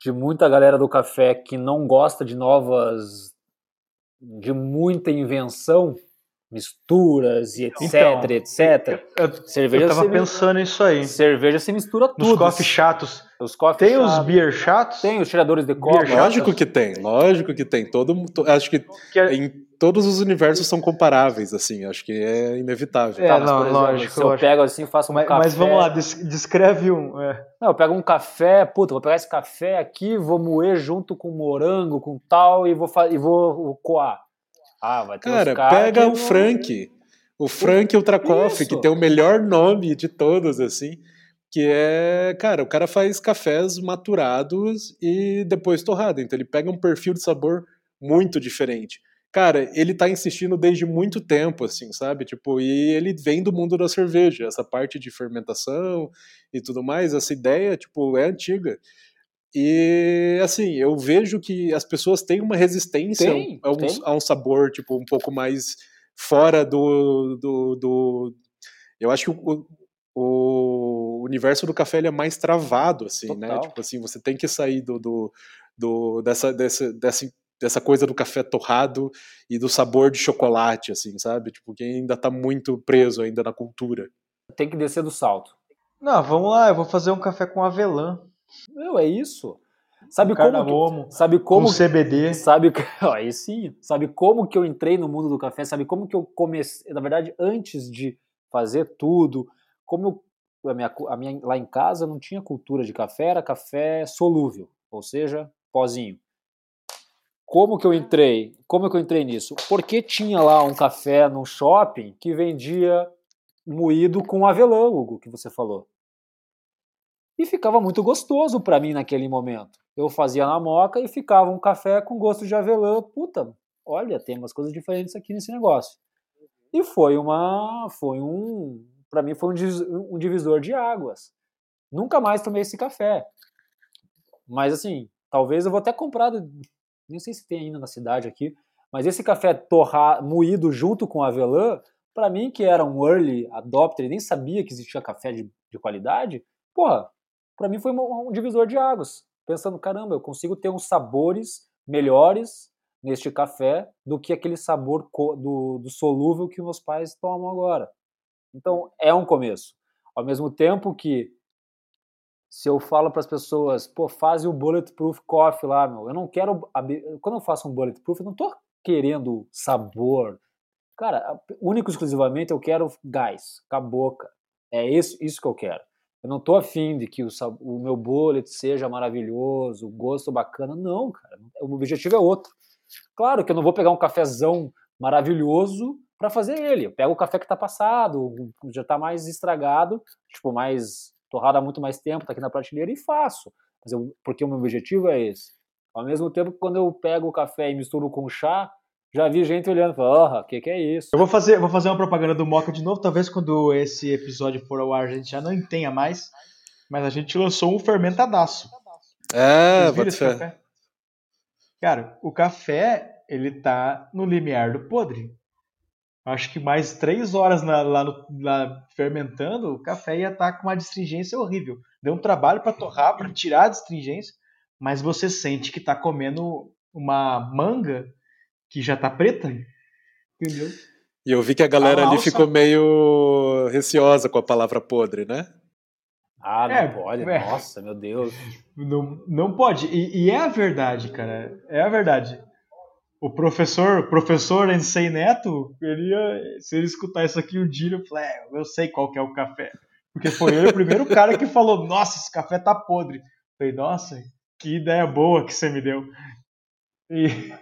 de muita galera do café que não gosta de novas, de muita invenção, misturas e etc, então, etc. Eu, cerveja eu tava pensando nisso aí. Cerveja se mistura tudo. Os coffee chatos. Os coffee tem chatos, os beer chatos? Tem os tiradores de copo. Lógico que tem, lógico que tem. Todo, acho que, que é... em todos os universos são comparáveis, assim, acho que é inevitável. É, tá, não, exemplo, lógico. Se eu lógico. pego assim, faço um mas, café... Mas vamos lá, descreve um... É. Não, eu pego um café, puta, vou pegar esse café aqui, vou moer junto com morango, com tal, e vou, e vou coar. Ah, vai ter Cara, pega o. Frank, o Frank Ultra Coffee, que tem o melhor nome de todos, assim, que é, cara, o cara faz cafés maturados e depois torrado, então ele pega um perfil de sabor muito diferente cara, ele tá insistindo desde muito tempo, assim, sabe? Tipo, e ele vem do mundo da cerveja, essa parte de fermentação e tudo mais, essa ideia, tipo, é antiga. E, assim, eu vejo que as pessoas têm uma resistência tem, a, um, tem. a, um, sabor, tipo, um pouco mais fora do... do, do... Eu acho que o, o universo do café ele é mais travado, assim, né? Total. né? Tipo assim, você tem que sair do, do, do dessa, dessa, dessa dessa coisa do café torrado e do sabor de chocolate, assim, sabe? Tipo, que ainda tá muito preso ainda na cultura. Tem que descer do salto. Não, vamos lá, eu vou fazer um café com avelã. Meu, é isso. Sabe um como que, sabe como um CBD, sabe aí sim, sabe como que eu entrei no mundo do café, sabe como que eu comecei, na verdade, antes de fazer tudo, como eu, a minha, a minha lá em casa não tinha cultura de café, era café solúvel, ou seja, pozinho. Como que eu entrei? Como que eu entrei nisso? Porque tinha lá um café no shopping que vendia moído com avelã, Hugo, que você falou. E ficava muito gostoso para mim naquele momento. Eu fazia na moca e ficava um café com gosto de avelã. Puta, olha, tem umas coisas diferentes aqui nesse negócio. E foi uma, foi um, para mim foi um divisor de águas. Nunca mais tomei esse café. Mas assim, talvez eu vou até comprar nem sei se tem ainda na cidade aqui, mas esse café torrar, moído junto com avelã, para mim que era um early adopter e nem sabia que existia café de, de qualidade, porra, para mim foi um, divisor de águas. Pensando, caramba, eu consigo ter uns sabores melhores neste café do que aquele sabor do, do solúvel que meus pais tomam agora. Então, é um começo. Ao mesmo tempo que se eu falo para as pessoas, pô, faz o bulletproof coffee lá, meu, eu não quero quando eu faço um bulletproof, eu não tô querendo sabor. Cara, único exclusivamente eu quero gás, com a boca. É isso, isso que eu quero. Eu não tô afim de que o, o meu bullet seja maravilhoso, o gosto bacana. Não, cara. O objetivo é outro. Claro que eu não vou pegar um cafezão maravilhoso para fazer ele. Eu pego o café que está passado, já está mais estragado, tipo, mais torrado há muito mais tempo, está aqui na prateleira e faço. Eu, porque o meu objetivo é esse. Ao mesmo tempo, quando eu pego o café e misturo com chá, já vi gente olhando e falando, o que, que é isso? Eu vou fazer, vou fazer uma propaganda do Moca de novo, talvez quando esse episódio for ao ar a gente já não tenha mais, mas a gente lançou um fermentadaço. É, pode ser. Cara, o café, ele tá no limiar do podre. Acho que mais três horas na, lá, no, lá, fermentando, o café ia estar tá com uma distringência horrível. Deu um trabalho para torrar, para tirar a distringência, mas você sente que tá comendo uma manga que já tá preta, entendeu? E eu vi que a galera a ali ficou meio receosa com a palavra podre, né? Ah, não é, pode. É. Nossa, meu Deus. Não, não pode. E, e, é a verdade, cara. É a verdade. O professor, professor Ensei Neto, ele ia, se ele escutar isso aqui um dia, eu falei, é, eu sei qual que é o café. Porque foi ele o primeiro cara que falou, nossa, esse café tá podre. Eu falei, nossa, que ideia boa que você me deu. E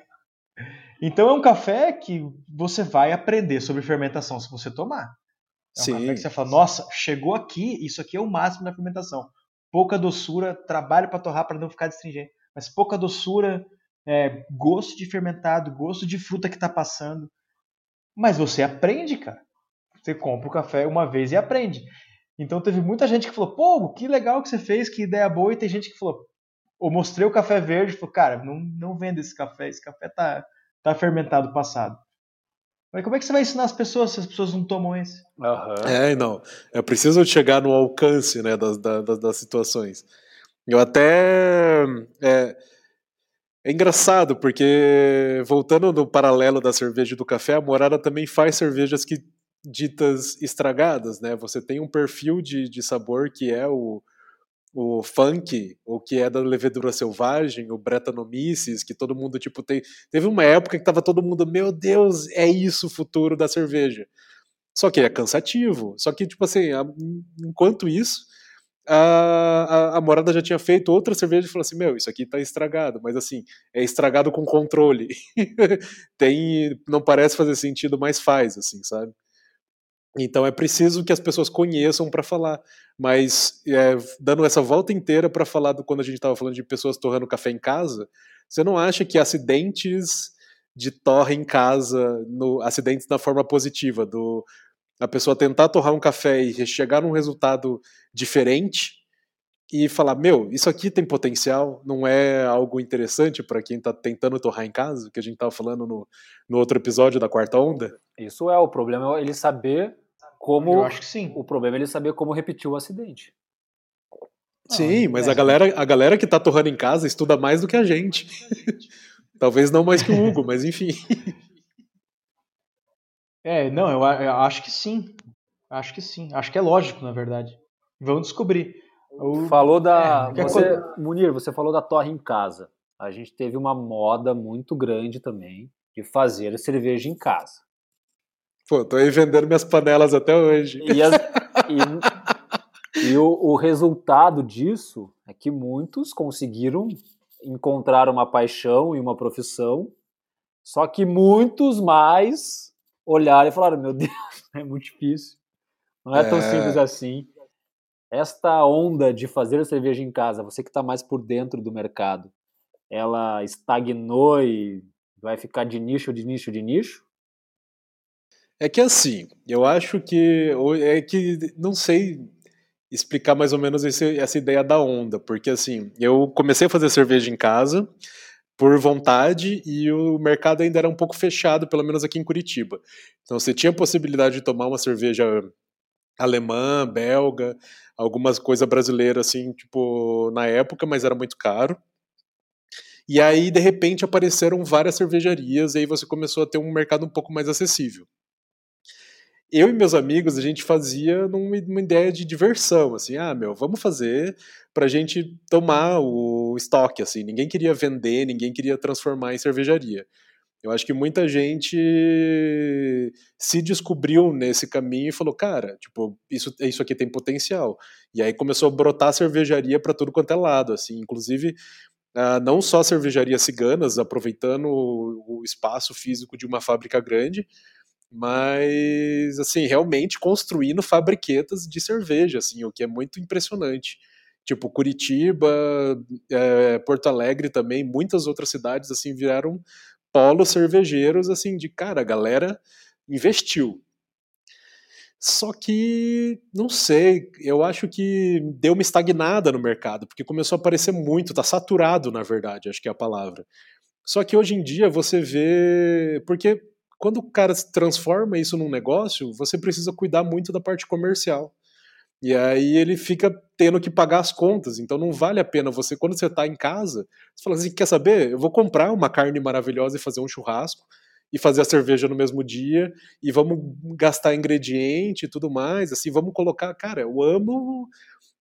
então é um café que você vai aprender sobre fermentação se você tomar. É um Sim. café que você fala, nossa, chegou aqui, isso aqui é o máximo da fermentação. Pouca doçura, trabalho para torrar para não ficar destringente, mas pouca doçura, é, gosto de fermentado, gosto de fruta que está passando. Mas você aprende, cara. Você compra o café uma vez e aprende. Então teve muita gente que falou, pô, que legal que você fez, que ideia boa. E tem gente que falou, eu mostrei o café verde falou, cara, não, não venda esse café, esse café tá, tá fermentado passado. Mas como é que você vai ensinar as pessoas se as pessoas não tomam esse? Uhum. É, não. É preciso chegar no alcance né, das, das, das situações. Eu até. É, é, engraçado, porque voltando no paralelo da cerveja e do café, a Morada também faz cervejas que ditas estragadas, né? Você tem um perfil de, de sabor que é o, o funk, o que é da levedura selvagem, o Brettanomyces, que todo mundo tipo tem, teve uma época que tava todo mundo, meu Deus, é isso o futuro da cerveja. Só que é cansativo. Só que tipo assim, a, enquanto isso, a, a, a, morada já tinha feito outra cerveja e falou assim, meu, isso aqui tá estragado, mas assim, é estragado com controle. tem, não parece fazer sentido, mas faz, assim, sabe? Então é preciso que as pessoas conheçam para falar. Mas é, dando essa volta inteira para falar do quando a gente estava falando de pessoas torrando café em casa, você não acha que acidentes de torre em casa, no, acidentes na forma positiva, do a pessoa tentar torrar um café e chegar num resultado diferente e falar, meu, isso aqui tem potencial, não é algo interessante para quem está tentando torrar em casa, que a gente estava falando no, no outro episódio da quarta onda? Isso é o problema, é ele saber como Eu acho que sim. O problema é ele saber como repetir o acidente. Sim, ah, mas é. a, galera, a galera que tá torrando em casa estuda mais do que a gente. Talvez não mais que o Hugo, mas enfim. É, não, eu, eu, acho que sim. Acho que sim. Acho que é lógico, na verdade. Vamos descobrir. O... Falou da. É, você, Munir, você falou da torre em casa. A gente teve uma moda muito grande também de fazer cerveja em casa. Pô, tô aí vendendo minhas panelas até hoje. E, as, e, e o, o, resultado disso é que muitos conseguiram encontrar uma paixão e uma profissão, só que muitos mais olharam e falaram: Meu Deus, é muito difícil. Não é, é. tão simples assim. Esta onda de fazer cerveja em casa, você que está mais por dentro do mercado, ela estagnou e vai ficar de nicho, de nicho, de nicho? É que assim, eu acho que. É que não sei explicar mais ou menos esse, essa ideia da onda, porque assim, eu comecei a fazer cerveja em casa por vontade e o mercado ainda era um pouco fechado, pelo menos aqui em Curitiba. Então você tinha a possibilidade de tomar uma cerveja alemã, belga, algumas coisas brasileiras assim, tipo, na época, mas era muito caro. E aí, de repente, apareceram várias cervejarias, e aí você começou a ter um mercado um pouco mais acessível. Eu e meus amigos, a gente fazia numa, ideia de diversão, assim, ah, meu, vamos fazer pra gente tomar o estoque, assim. Ninguém queria vender, ninguém queria transformar em cervejaria. Eu acho que muita gente se descobriu nesse caminho e falou, cara, tipo, isso, isso aqui tem potencial. E aí começou a brotar cervejaria para tudo quanto é lado, assim, inclusive uh, não só cervejarias ciganas, aproveitando o, o espaço físico de uma fábrica grande, mas assim realmente construindo fabriquetas de cerveja, assim, o que é muito impressionante. Tipo Curitiba, é, Porto Alegre também, muitas outras cidades assim viraram polos cervejeiros assim de cara, a galera investiu. Só que não sei, eu acho que deu uma estagnada no mercado, porque começou a aparecer muito, tá saturado, na verdade, acho que é a palavra. Só que hoje em dia você vê, porque quando o cara transforma isso num negócio, você precisa cuidar muito da parte comercial. E aí ele fica tendo que pagar as contas. Então não vale a pena você, quando você está em casa, você fala assim: quer saber? Eu vou comprar uma carne maravilhosa e fazer um churrasco e fazer a cerveja no mesmo dia e vamos gastar ingrediente e tudo mais. Assim, vamos colocar. Cara, eu amo.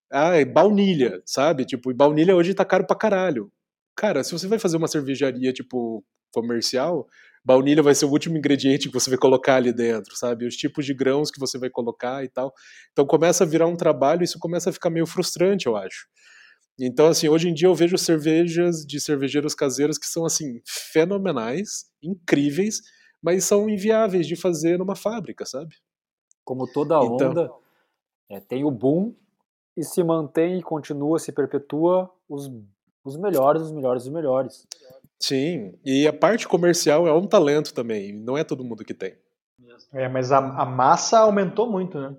Ah, baunilha, sabe? Tipo, e baunilha hoje tá caro pra caralho. Cara, se você vai fazer uma cervejaria, tipo, comercial, baunilha vai ser o último ingrediente que você vai colocar ali dentro, sabe? Os tipos de grãos que você vai colocar e tal. Então começa a virar um trabalho e isso começa a ficar meio frustrante, eu acho. Então, assim, hoje em dia eu vejo cervejas de cervejeiros caseiros que são, assim, fenomenais, incríveis, mas são inviáveis de fazer numa fábrica, sabe? Como toda então, onda, é, tem o boom e se mantém e continua, se perpetua os, os melhores, os melhores, os melhores. Sim, e a parte comercial é um talento também, não é todo mundo que tem. É, mas a, a massa aumentou muito, né?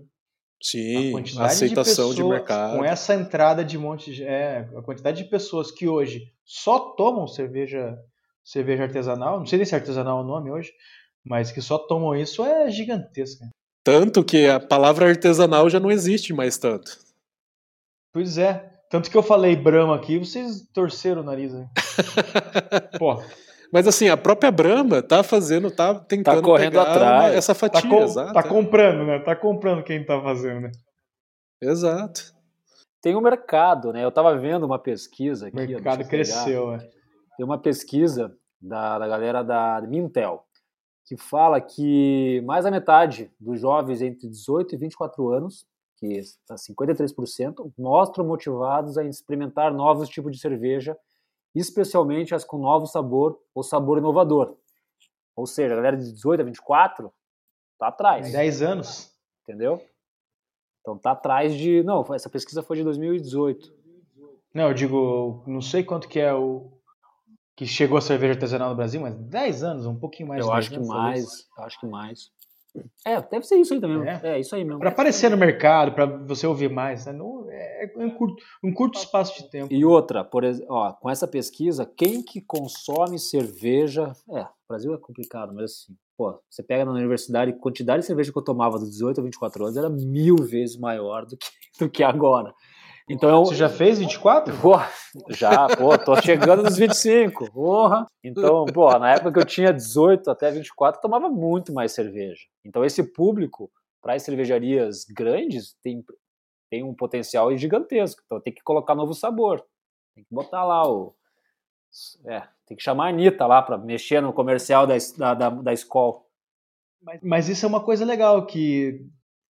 Sim, a, a aceitação de, pessoas, de, mercado. Com essa entrada de monte de, é, a quantidade de pessoas que hoje só tomam cerveja cerveja artesanal, não sei nem se é artesanal o nome hoje, mas que só tomam isso é gigantesca. Tanto que a palavra artesanal já não existe mais tanto. Pois é. Tanto que eu falei Brahma aqui, vocês torceram o nariz aí. Pô. Mas assim, a própria Brahma tá fazendo, tá tentando tá correndo atrás. essa fatia, tá, com, exato. Tá comprando, né? Tá comprando quem tá fazendo, né? Exato. Tem o um mercado, né? Eu tava vendo uma pesquisa aqui. O mercado cresceu, é. Tem uma pesquisa da, da galera da Mintel que fala que mais da metade dos jovens entre 18 e 24 anos que está 53%, mostram motivados a experimentar novos tipos de cerveja, especialmente as com novo sabor ou sabor inovador. Ou seja, a galera de 18 a 24 tá atrás. 10 anos. Entendeu? Então tá atrás de. Não, essa pesquisa foi de 2018. Não, eu digo, não sei quanto que é o. Que chegou a cerveja artesanal no Brasil, mas 10 anos, um pouquinho mais. Eu acho que mais, acho que mais. É, deve ser isso aí também. É, é isso aí mesmo. Para aparecer no mercado, para você ouvir mais, né? Não, é um curto, um curto espaço de tempo. E outra, por ó, com essa pesquisa, quem que consome cerveja. É, o Brasil é complicado, mas assim, pô, você pega na universidade, a quantidade de cerveja que eu tomava dos 18 a 24 anos era mil vezes maior do que, do que agora. Então, Você já fez 24? Pô, já, pô, tô chegando nos 25. Porra. Então, pô, na época que eu tinha 18 até 24, eu tomava muito mais cerveja. Então, esse público, para as cervejarias grandes, tem, tem um potencial gigantesco. Então, tem que colocar novo sabor. Tem que botar lá o. É, tem que chamar a Anitta lá para mexer no comercial da, da, da, da escola. Mas, mas, isso é uma coisa legal que,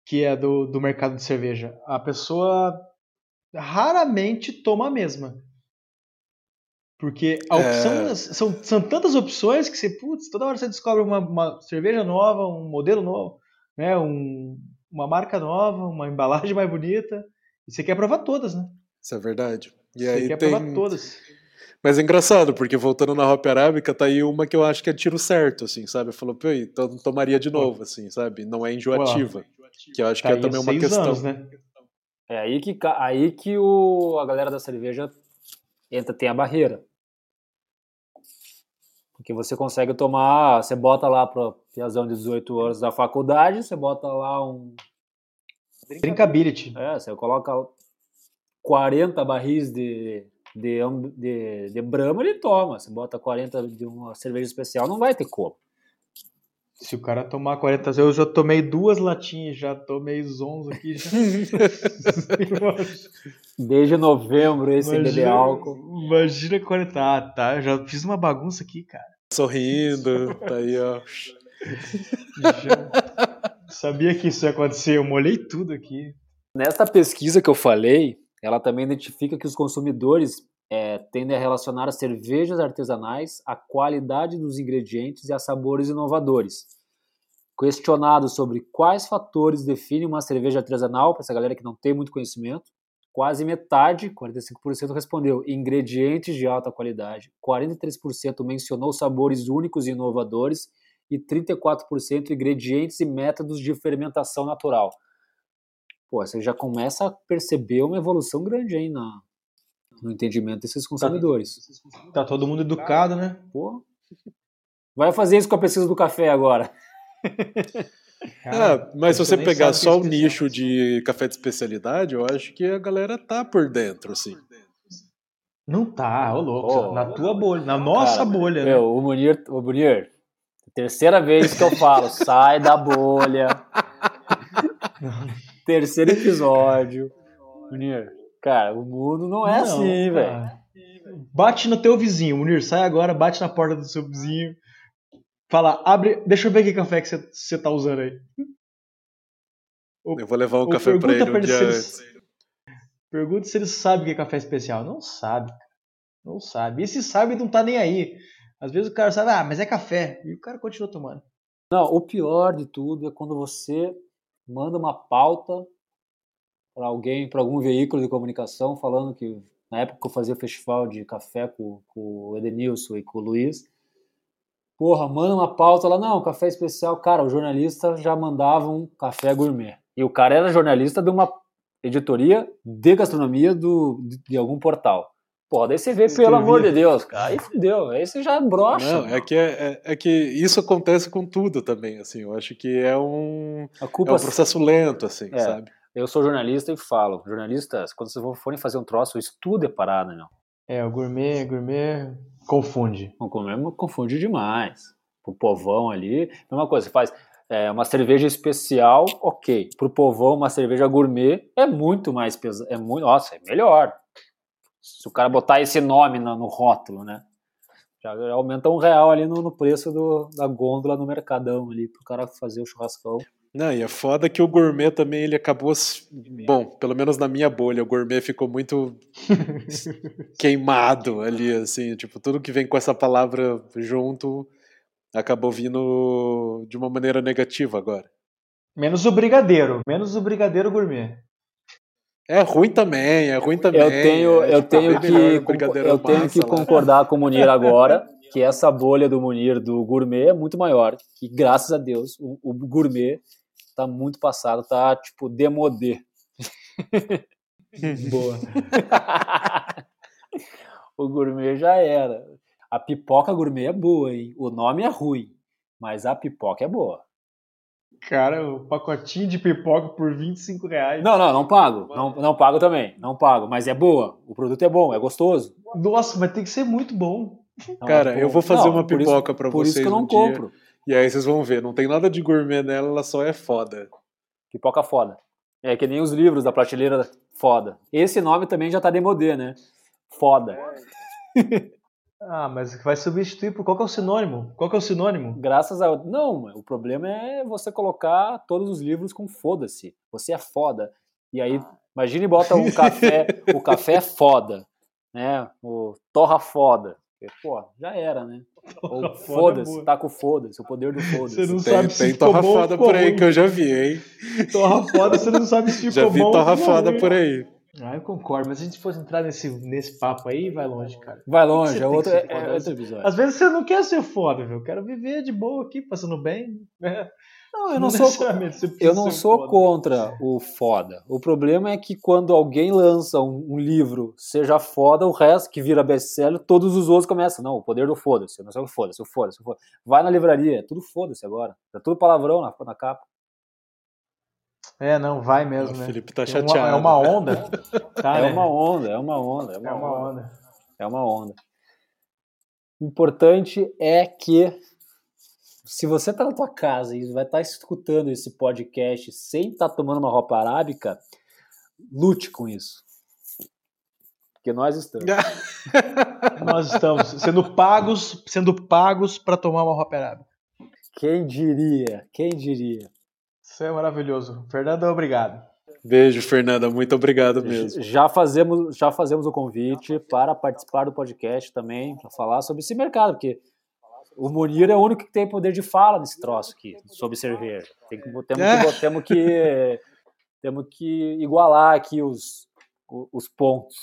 que é do, do mercado de cerveja. A pessoa raramente toma a mesma. Porque a opção, é... são, são tantas opções que você, putz, toda hora você descobre uma, uma cerveja nova, um modelo novo, né? Um, uma marca nova, uma embalagem mais bonita. E você quer provar todas, né? Isso é verdade. E você aí quer tem... provar todas. Mas é engraçado, porque voltando na Hop Arábica, tá aí uma que eu acho que é tiro certo, assim, sabe? Falou, pô, então tomaria de novo, assim, sabe? Não é enjoativa. Que eu acho tá que é também uma questão. Anos, né? É aí que, aí que o, a galera da cerveja entra, tem a barreira. Porque você consegue tomar, você bota lá para piazão de 18 anos da faculdade, você bota lá um. Drinkability. É, você coloca 40 barris de, de, de, de Brahma, ele toma. Você bota 40 de uma cerveja especial, não vai ter como. Se o cara tomar 40, eu já tomei duas latinhas, já tomei zonzo aqui. Já. Desde novembro esse bebê álcool. Imagina 40. Ah, tá. Eu já fiz uma bagunça aqui, cara. Sorrindo, tá aí, ó. Já... Sabia que isso ia acontecer, eu molhei tudo aqui. Nessa pesquisa que eu falei, ela também identifica que os consumidores é, tendem a relacionar as cervejas artesanais à qualidade dos ingredientes e a sabores inovadores. Questionado sobre quais fatores definem uma cerveja artesanal, para essa galera que não tem muito conhecimento, quase metade, 45%, respondeu ingredientes de alta qualidade, 43% mencionou sabores únicos e inovadores e 34% ingredientes e métodos de fermentação natural. Pô, você já começa a perceber uma evolução grande aí na, no entendimento desses consumidores. Tá, tá todo mundo educado, né? Pô. Vai fazer isso com a pesquisa do café agora. Cara, ah, mas se você pegar só o nicho de café de especialidade, eu acho que a galera tá por dentro, assim. Não tá, ô louco. Oh, na tua bolha, na nossa cara, bolha, meu, né? o Munir, o Munir, terceira vez que eu falo, sai da bolha. Terceiro episódio. Munir, cara, o mundo não é não, assim, velho. Bate no teu vizinho, Munir, sai agora, bate na porta do seu vizinho Fala, abre. Deixa eu ver que café que você tá usando aí. eu vou levar um café pra ele um dia antes. Pergunta se ele sabe o que é café especial. Não sabe. Não sabe. E se sabe, não tá nem aí. Às vezes o cara sabe, ah, mas é café. E o cara continua tomando. Não, o pior de tudo é quando você manda uma pauta para alguém, para algum veículo de comunicação, falando que na época que eu fazia festival de café com, com o Edenilson e com o Luiz, Porra, manda uma pauta lá, não, café especial. Cara, o jornalista já mandava um café gourmet. E o cara era jornalista de uma editoria de gastronomia do, de, algum portal. Pô, daí você vê, pelo amor de Deus, cara, aí fudeu, aí você já brocha. Não, é que, é, é, que isso acontece com tudo também, assim, eu acho que é um, é um processo lento, assim, é, sabe? Eu sou jornalista e falo, jornalistas, quando vocês forem fazer um troço, estudo é parada, meu. É, o gourmet, gourmet confunde. O gourmet confunde demais. Pro povão ali, uma coisa, você faz é, uma cerveja especial, ok. Pro povão, uma cerveja gourmet é muito mais pesado, é muito, nossa, é melhor. Se o cara botar esse nome no, no rótulo, né? Já, já, aumenta um real ali no, no preço do, da gôndola no mercadão ali, pro cara fazer o churrascão. Não, e é foda que o gourmet também ele acabou. Bom, pelo menos na minha bolha, o gourmet ficou muito queimado ali, assim. Tipo, tudo que vem com essa palavra junto acabou vindo de uma maneira negativa agora. Menos o brigadeiro, menos o brigadeiro gourmet. É ruim também, é ruim também. Eu tenho, é, eu tipo, tenho que, eu tenho que concordar com o Munir agora que essa bolha do Munir do gourmet é muito maior. E graças a Deus, o, o gourmet tá muito passado, tá tipo demodê. Boa. o gourmet já era. A pipoca gourmet é boa, hein? O nome é ruim, mas a pipoca é boa. Cara, o pacotinho de pipoca por 25 reais. Não, não, não pago. Não, não pago também. Não pago. Mas é boa. O produto é bom, é gostoso. Nossa, mas tem que ser muito bom. Não, Cara, é eu vou fazer não, uma pipoca para vocês. Por isso que eu não um compro. Dia. E aí vocês vão ver, não tem nada de gourmet nela, ela só é foda. Pipoca foda. É que nem os livros da prateleira foda. Esse nome também já tá demodê, né? Foda. ah, mas vai substituir por qual que é o sinônimo? Qual que é o sinônimo? Graças a. Não, o problema é você colocar todos os livros com foda-se. Você é foda. E aí, imagine bota um café, o café é foda, né? O torra foda. Pô, já era, né? Ou foda-se, tá com foda-se, o poder do foda-se. Você não tem, sabe tem se torra foda por aí que eu já vi, hein? Torra foda, você não sabe se ficou Já vi bom, torra foda por aí. Ah, eu concordo, mas se a gente fosse entrar nesse, nesse papo aí, vai longe, cara. Vai longe, é outro, é, é outro episódio. Às vezes você não quer ser foda, viu? Eu quero viver de boa aqui, passando bem. Né? Não, eu não, não sou, eu não sou foda. contra o foda. O problema é que quando alguém lança um, um, livro, seja foda, o resto que vira best-seller, todos os outros começam. Não, o poder do foda-se, não sei o foda-se, o foda-se, foda Vai na livraria, é tudo foda-se agora. É tudo palavrão na, na capa. É, não, vai mesmo, o né? O Felipe tá chateado. É uma, é uma onda. tá, é né? uma onda, é uma onda. É uma, é uma onda. onda. É uma onda. O importante é que se você tá na tua casa e vai estar tá escutando esse podcast sem estar tá tomando uma roupa arábica, lute com isso. Porque nós estamos. nós estamos sendo pagos, sendo pagos para tomar uma roupa arábica. Quem diria? Quem diria? Isso é maravilhoso. Fernanda, obrigado. Beijo, Fernanda. Muito obrigado mesmo. Já fazemos, já fazemos o convite para participar do podcast também, para falar sobre esse mercado, porque o Munir é o único que tem poder de fala nesse troço aqui, sobre cerveja. Tem que, temos, é. que, temos, que, temos que igualar aqui os, os pontos.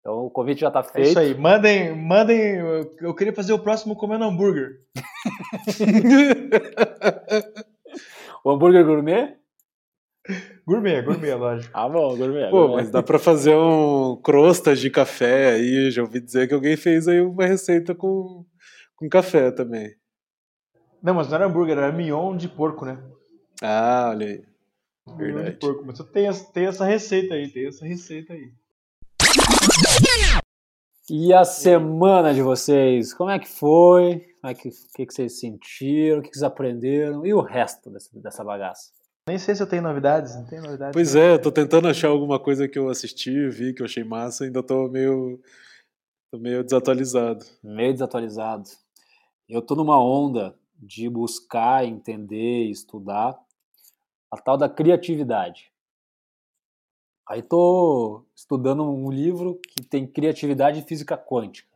Então o convite já está feito. É isso aí. Mandem, mandem. Eu queria fazer o próximo comendo hambúrguer. o hambúrguer gourmet? Gourmet, gourmet, lógico. Ah, bom, gourmet. Pô, gourmet. mas dá pra fazer um crostas de café aí. Já ouvi dizer que alguém fez aí uma receita com, com café também. Não, mas não era hambúrguer, era mignon de porco, né? Ah, olha aí. Verdade. de porco. Mas tem, tem essa receita aí, tem essa receita aí. E a semana de vocês? Como é que foi? Como é que, que, que vocês sentiram? O que vocês aprenderam? E o resto dessa, dessa bagaça? Nem sei se eu tenho novidades, não tem novidades. Pois é, eu tô tentando achar alguma coisa que eu assisti, vi, que eu achei massa, ainda tô meio. tô meio desatualizado. Meio desatualizado. Eu tô numa onda de buscar, entender, estudar a tal da criatividade. Aí tô estudando um livro que tem criatividade e física quântica.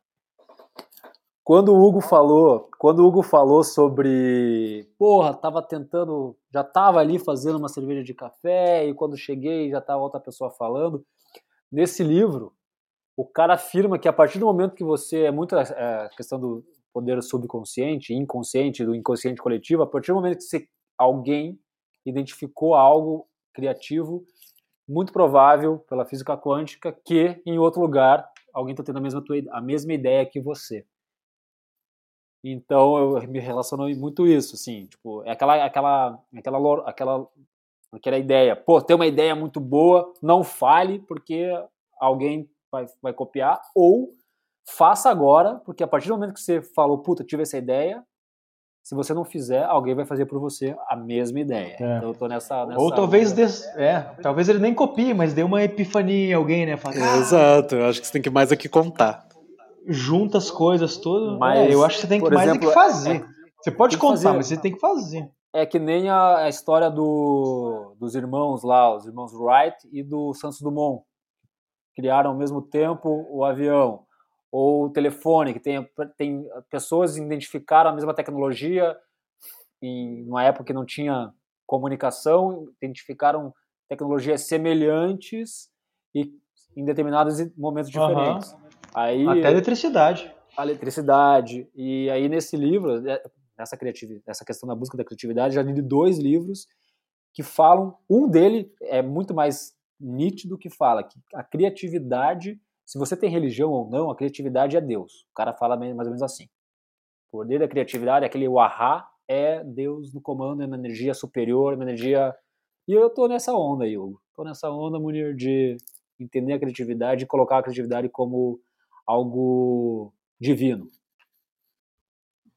Quando o Hugo falou, quando Hugo falou sobre, porra, tava tentando, já tava ali fazendo uma cerveja de café e quando cheguei já tava outra pessoa falando. Nesse livro, o cara afirma que a partir do momento que você é muito é, questão do poder subconsciente, inconsciente, do inconsciente coletivo, a partir do momento que você, alguém identificou algo criativo, muito provável pela física quântica que em outro lugar alguém está tendo a mesma, a mesma ideia que você. Então eu me relaciono muito isso, assim, tipo, é aquela, aquela, aquela, aquela, aquela ideia, pô, tem uma ideia muito boa, não fale porque alguém vai, vai copiar, ou faça agora, porque a partir do momento que você falou, puta, tive essa ideia, se você não fizer, alguém vai fazer por você a mesma ideia. É. Então eu tô nessa. nessa Ou talvez des... é, talvez ele nem copie, mas dê uma epifania em alguém, né? Fala, ah, Exato, eu acho que você tem que mais aqui contar junta as coisas todas. Mas, é, eu acho que você tem que mais exemplo, que fazer. É, você pode contar, fazer, mas você tem que fazer. É que nem a, a, história do, dos irmãos lá, os irmãos Wright e do Santos Dumont. Criaram ao mesmo tempo o avião. Ou o telefone, que tem, tem pessoas identificaram a mesma tecnologia em uma época que não tinha comunicação, identificaram tecnologias semelhantes e em determinados momentos diferentes. Uhum. Aí, Até eletricidade. A eletricidade. E aí nesse livro, é, nessa, criatividade, nessa questão da busca da criatividade, já li dois livros que falam, um dele é muito mais nítido que fala que a criatividade, se você tem religião ou não, a criatividade é Deus. O cara fala mais ou menos assim. O poder da criatividade, aquele wahá, é Deus no comando, é uma energia superior, uma energia... E eu tô nessa onda aí, Hugo. Tô nessa onda, Munir, de entender a criatividade e colocar a criatividade como algo divino.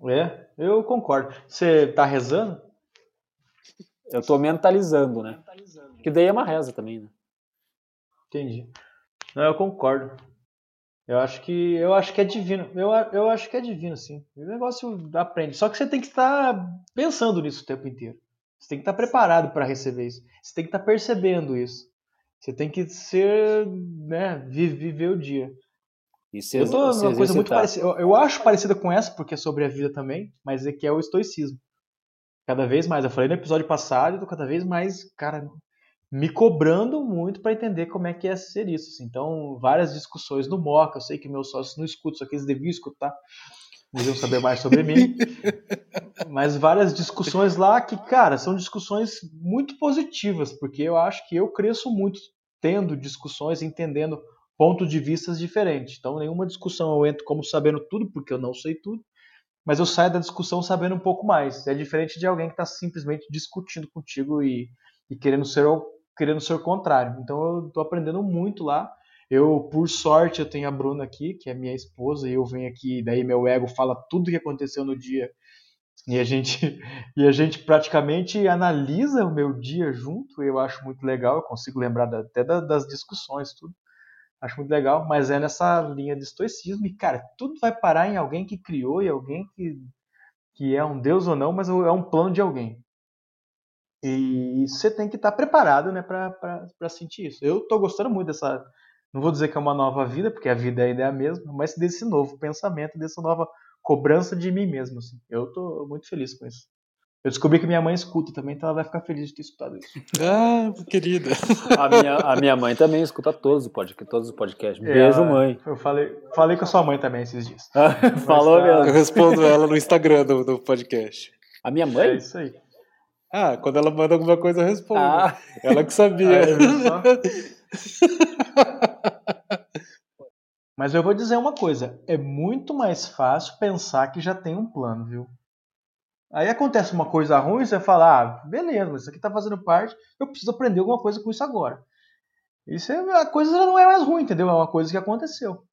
É, eu concordo. Você está rezando? Eu estou mentalizando, né? Que daí é uma reza também, né? Entendi. Não, eu concordo. Eu acho que eu acho que é divino. Eu, eu acho que é divino, sim. O negócio aprende. Só que você tem que estar pensando nisso o tempo inteiro. Você tem que estar preparado para receber isso. Você tem que estar percebendo isso. Você tem que ser, né, viver o dia. E se, eu tô numa coisa muito parecida. Eu, eu, acho parecida com essa, porque é sobre a vida também, mas é que é o estoicismo. Cada vez mais, eu falei no episódio passado, eu tô cada vez mais, cara, me cobrando muito para entender como é que é ser isso. Assim. Então, várias discussões no Moca, eu sei que meus sócios não escutam, só que eles deviam escutar, deviam saber mais sobre mim. Mas várias discussões lá que, cara, são discussões muito positivas, porque eu acho que eu cresço muito tendo discussões, entendendo pontos de vistas diferentes. Então, nenhuma discussão eu entro como sabendo tudo, porque eu não sei tudo, mas eu saio da discussão sabendo um pouco mais. É diferente de alguém que está simplesmente discutindo contigo e, e, querendo ser querendo ser o contrário. Então, eu estou aprendendo muito lá. Eu, por sorte, eu tenho a Bruna aqui, que é minha esposa, e eu venho aqui, daí meu ego fala tudo o que aconteceu no dia E a gente e a gente praticamente analisa o meu dia junto, eu acho muito legal, eu consigo lembrar da, até da, das discussões, tudo. Acho muito legal, mas é nessa linha de estoicismo e, cara, tudo vai parar em alguém que criou e alguém que, que é um deus ou não, mas é um plano de alguém. E você tem que estar preparado, né, para sentir isso. Eu tô gostando muito dessa, não vou dizer que é uma nova vida, porque a vida ainda é a mesma, mas desse novo pensamento, dessa nova cobrança de mim mesmo. Assim. Eu tô muito feliz com isso. Eu descobri que minha mãe escuta também, então ela vai ficar feliz de ter escutado isso. Ah, querida. A minha, a minha mãe também escuta todos os podcasts. Todos os podcasts. É, Beijo, mãe. Eu falei, falei com a sua mãe também esses dias. Falou tá... mesmo. Eu respondo ela no Instagram do, do podcast. A minha mãe? É isso aí. Ah, quando ela manda alguma coisa, eu respondo. Ah. Ela que sabia. Mas eu vou dizer uma coisa: é muito mais fácil pensar que já tem um plano, viu? Aí acontece uma coisa ruim, você fala, ah, beleza, mas isso aqui tá fazendo parte, eu preciso aprender alguma coisa com isso agora. Isso é, a coisa não é mais ruim, entendeu? É uma coisa que aconteceu.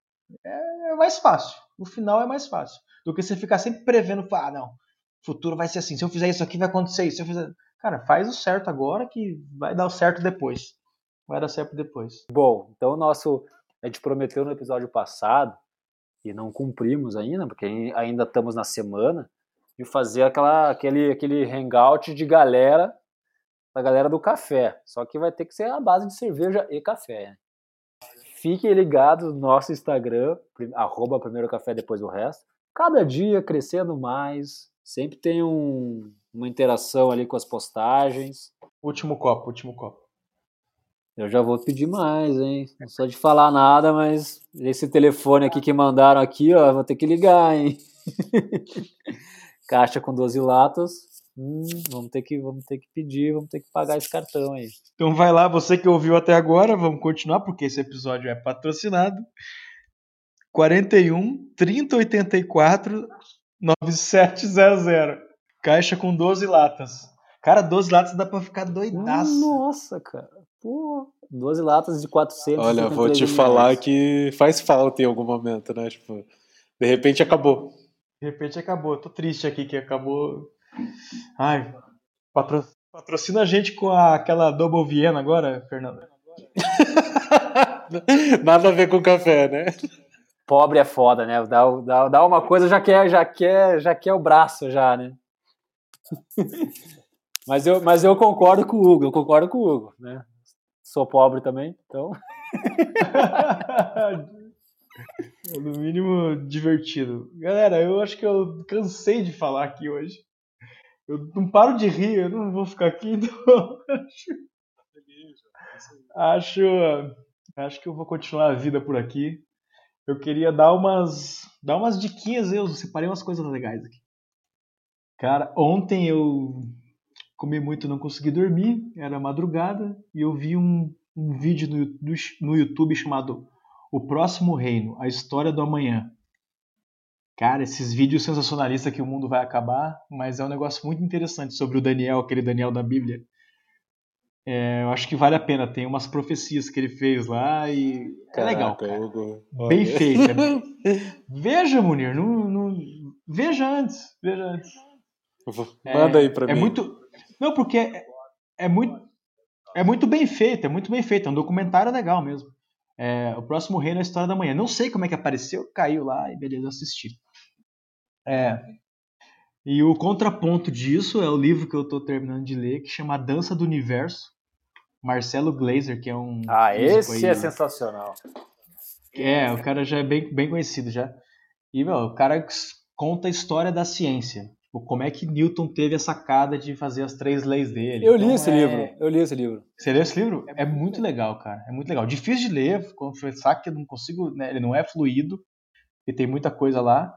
É, é mais fácil. No final é mais fácil. Do que você ficar sempre prevendo, ah, não, futuro vai ser assim. Se eu fizer isso aqui, vai acontecer isso. Se eu fizer... Cara, faz o certo agora que vai dar o certo depois. Vai dar certo depois. Bom, então o nosso. A gente prometeu no episódio passado, e não cumprimos ainda, porque ainda estamos na semana, de fazer aquela, aquele, aquele hangout de galera, da galera do café. Só que vai ter que ser a base de cerveja e café. Né? Fiquem ligados no nosso Instagram, arroba primeiro café depois do resto. Cada dia crescendo mais, Sempre tem um, uma interação ali com as postagens. Último copo, último copo. Eu já vou pedir mais, hein? Não sou de falar nada, mas esse telefone aqui que mandaram aqui, ó, vou ter que ligar, hein? Caixa com 12 latas. Hum, vamos ter que vamos ter que pedir, vamos ter que pagar esse cartão aí. Então vai lá, você que ouviu até agora, vamos continuar porque esse episódio é patrocinado. 41 3084 9700. Caixa com 12 latas. Cara, 12 latas dá pra ficar doidaço. Nossa, cara. Pô, 12 latas de 400. Olha, vou te falar que faz falta em algum momento, né? Tipo, de repente acabou. De repente acabou. tô triste aqui que acabou. Ai, patro... patrocina a gente com a, aquela Double Viena agora, Fernando. Nada a ver com café, né? Pobre é foda, né? Dá, dá, dá uma coisa, já quer, já quer, já quer o braço, já, né? mas, eu, mas eu concordo com o Hugo, eu concordo com o Hugo, né? Sou pobre também, então. no mínimo divertido. Galera, eu acho que eu cansei de falar aqui hoje. Eu não paro de rir, eu não vou ficar aqui, então. acho, acho que eu vou continuar a vida por aqui eu queria dar umas, dar umas diquinhas, eu separei umas coisas legais aqui. Cara, ontem eu comi muito, não consegui dormir, era madrugada, e eu vi um, um vídeo no, no YouTube chamado O Próximo Reino, a História do Amanhã. Cara, esses vídeos sensacionalistas que o mundo vai acabar, mas é um negócio muito interessante sobre o Daniel, aquele Daniel da Bíblia. É, eu acho que vale a pena. Tem umas profecias que ele fez lá e Caraca, é legal, cara. Bem feito. veja, Munir. Não, não... Veja antes. Veja antes. Manda é, aí pra é mim. Muito... Não, porque é, é, muito, é muito bem feito. É muito bem feito. É um documentário legal mesmo. É, o próximo reino é a história da manhã. Não sei como é que apareceu, caiu lá e beleza, assisti. É, e o contraponto disso é o livro que eu estou terminando de ler, que chama A Dança do Universo, Marcelo Glazer, que é um. Ah, esse aí, é sensacional. É, o cara já é bem, bem conhecido já. E, meu, o cara conta a história da ciência. Tipo, como é que Newton teve a sacada de fazer as três leis dele. Eu então, li esse é... livro. Eu li esse livro. Você leu esse livro? É, é muito legal, cara. É muito legal. Difícil de ler, confessar que eu não consigo. Né? Ele não é fluido. E tem muita coisa lá.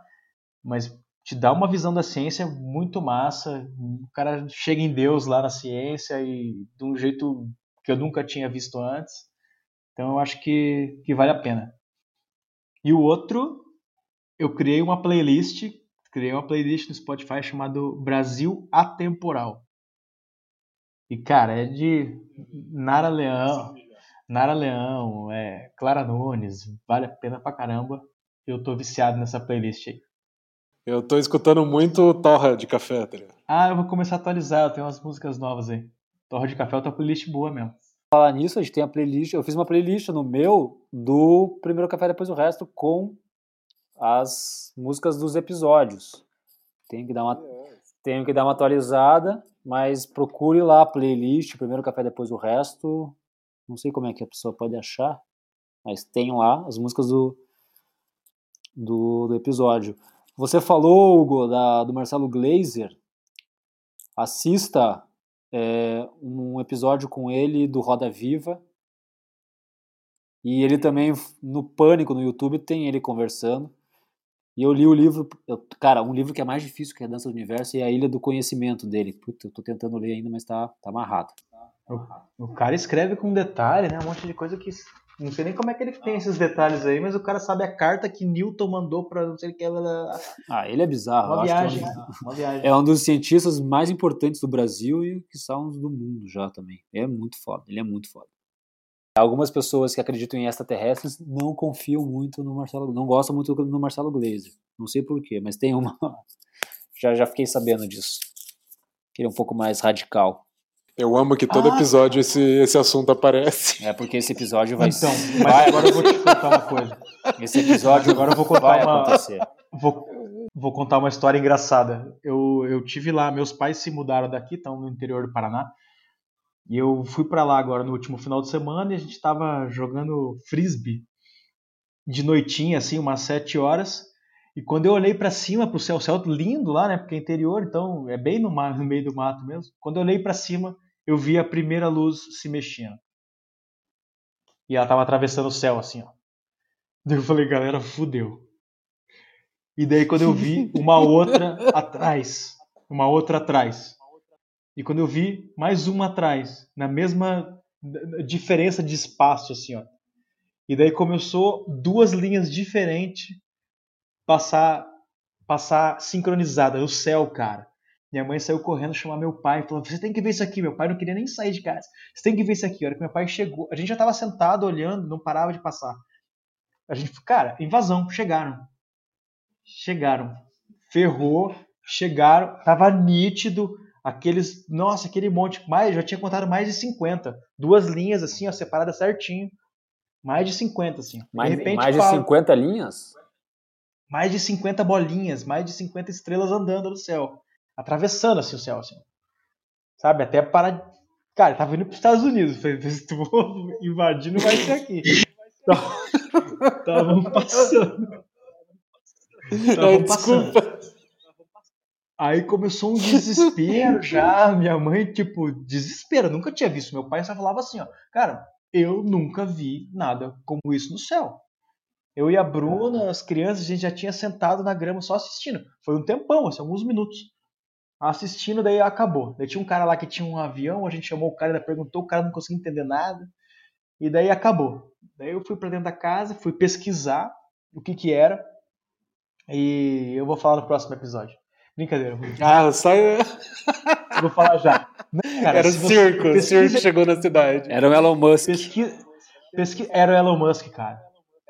Mas te dá uma visão da ciência muito massa. O cara chega em Deus lá na ciência e de um jeito que eu nunca tinha visto antes. Então eu acho que, que vale a pena. E o outro, eu criei uma playlist, criei uma playlist no Spotify chamado Brasil Atemporal. E cara, é de Nara Leão, Nara Leão, é, Clara Nunes, vale a pena pra caramba. Eu tô viciado nessa playlist aí. Eu tô escutando muito torra de café, tá ligado? Ah, eu vou começar a atualizar, eu tenho umas músicas novas aí. Torra de café é outra playlist boa mesmo. Falar nisso, a gente tem a playlist. Eu fiz uma playlist no meu do primeiro café depois o resto com as músicas dos episódios. Tenho que dar uma, tenho que dar uma atualizada, mas procure lá a playlist, primeiro café depois o resto. Não sei como é que a pessoa pode achar, mas tem lá as músicas do, do, do episódio. Você falou, Hugo, da, do Marcelo Glazer. Assista é, um episódio com ele do Roda Viva. E ele também, no Pânico, no YouTube, tem ele conversando. E eu li o livro, eu, cara, um livro que é mais difícil que a Dança do Universo é A Ilha do Conhecimento dele. Puta, eu tô tentando ler ainda, mas tá, tá amarrado. O, o cara escreve com detalhe, né? Um monte de coisa que. Não sei nem como é que ele tem esses detalhes aí, mas o cara sabe a carta que Newton mandou pra não sei o que. Ah, ele é bizarro. Uma viagem, é um, uma viagem. É um dos cientistas mais importantes do Brasil e que são do mundo já também. É muito foda, ele é muito foda. Algumas pessoas que acreditam em extraterrestres não confiam muito no Marcelo, não gostam muito no Marcelo Glazer. Não sei porquê, mas tem uma. Já, já fiquei sabendo disso. Ele é um pouco mais radical. Eu amo que todo ah, episódio esse, esse assunto aparece. É porque esse episódio vai Então, mas vai, agora eu vou te contar uma coisa. Esse episódio agora eu vou contar vai uma, acontecer. Vou, vou contar uma história engraçada. Eu, eu tive lá, meus pais se mudaram daqui, estão no interior do Paraná. E eu fui para lá agora no último final de semana e a gente estava jogando frisbee de noitinha, assim, umas sete horas. E quando eu olhei para cima, pro céu, o céu lindo lá, né? Porque é interior, então é bem no, mar, no meio do mato mesmo. Quando eu olhei para cima, eu vi a primeira luz se mexendo. E ela tava atravessando o céu, assim, ó. Daí eu falei, galera, fudeu. E daí quando eu vi uma outra atrás, uma outra atrás. E quando eu vi mais uma atrás, na mesma diferença de espaço, assim, ó. E daí começou duas linhas diferentes passar passar sincronizada no céu, cara. Minha mãe saiu correndo chamar meu pai, falou: "Você tem que ver isso aqui". Meu pai não queria nem sair de casa. Você tem que ver isso aqui. A hora que meu pai chegou, a gente já estava sentado olhando, não parava de passar. A gente, cara, invasão, chegaram. Chegaram. Ferrou, chegaram, tava nítido aqueles, nossa, aquele monte, mais, já tinha contado mais de 50. Duas linhas assim, ó, separadas certinho. Mais de 50 assim. Mais de, repente, mais de 50 linhas? Mais de 50 bolinhas, mais de 50 estrelas andando no céu, atravessando assim o céu assim. Sabe, até para Cara, tava indo para os Estados Unidos. Se tu invadir, não vai ser aqui. Estavam passando. Estavam passando. Desculpa. Aí começou um desespero já, minha mãe, tipo, desespero, nunca tinha visto. Meu pai só falava assim, ó, cara, eu nunca vi nada como isso no céu. Eu e a Bruna, as crianças, a gente já tinha sentado na grama só assistindo. Foi um tempão, assim, alguns minutos. Assistindo, daí acabou. Daí tinha um cara lá que tinha um avião, a gente chamou o cara, ainda perguntou, o cara não conseguia entender nada. E daí acabou. Daí eu fui para dentro da casa, fui pesquisar o que que era. E eu vou falar no próximo episódio. Brincadeira. Ah, sai. Vou falar já. Cara, Era o circo, o circo chegou na cidade. Era o Elon Musk. Pesqui... Pesqui... Era o Elon Musk, cara.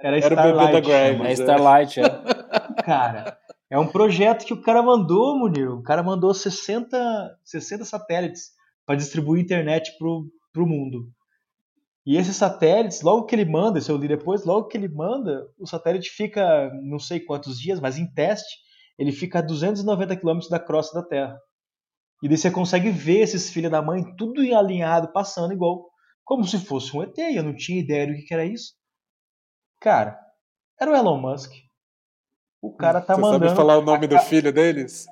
Era, Era Starlight. o bebê da Grimes. É, é Starlight, é. Cara, é um projeto que o cara mandou, Munir. O cara mandou 60, 60 satélites para distribuir internet pro, pro mundo. E esses satélites, logo que ele manda, se eu li depois, logo que ele manda, o satélite fica não sei quantos dias, mas em teste, ele fica a 290 km da crosta da Terra. E daí você consegue ver esses filhos da mãe tudo alinhado, passando igual, como se fosse um ET. Eu não tinha ideia do que era isso. Cara, era o Elon Musk. O cara tá você mandando. Sabe falar o nome do filho deles?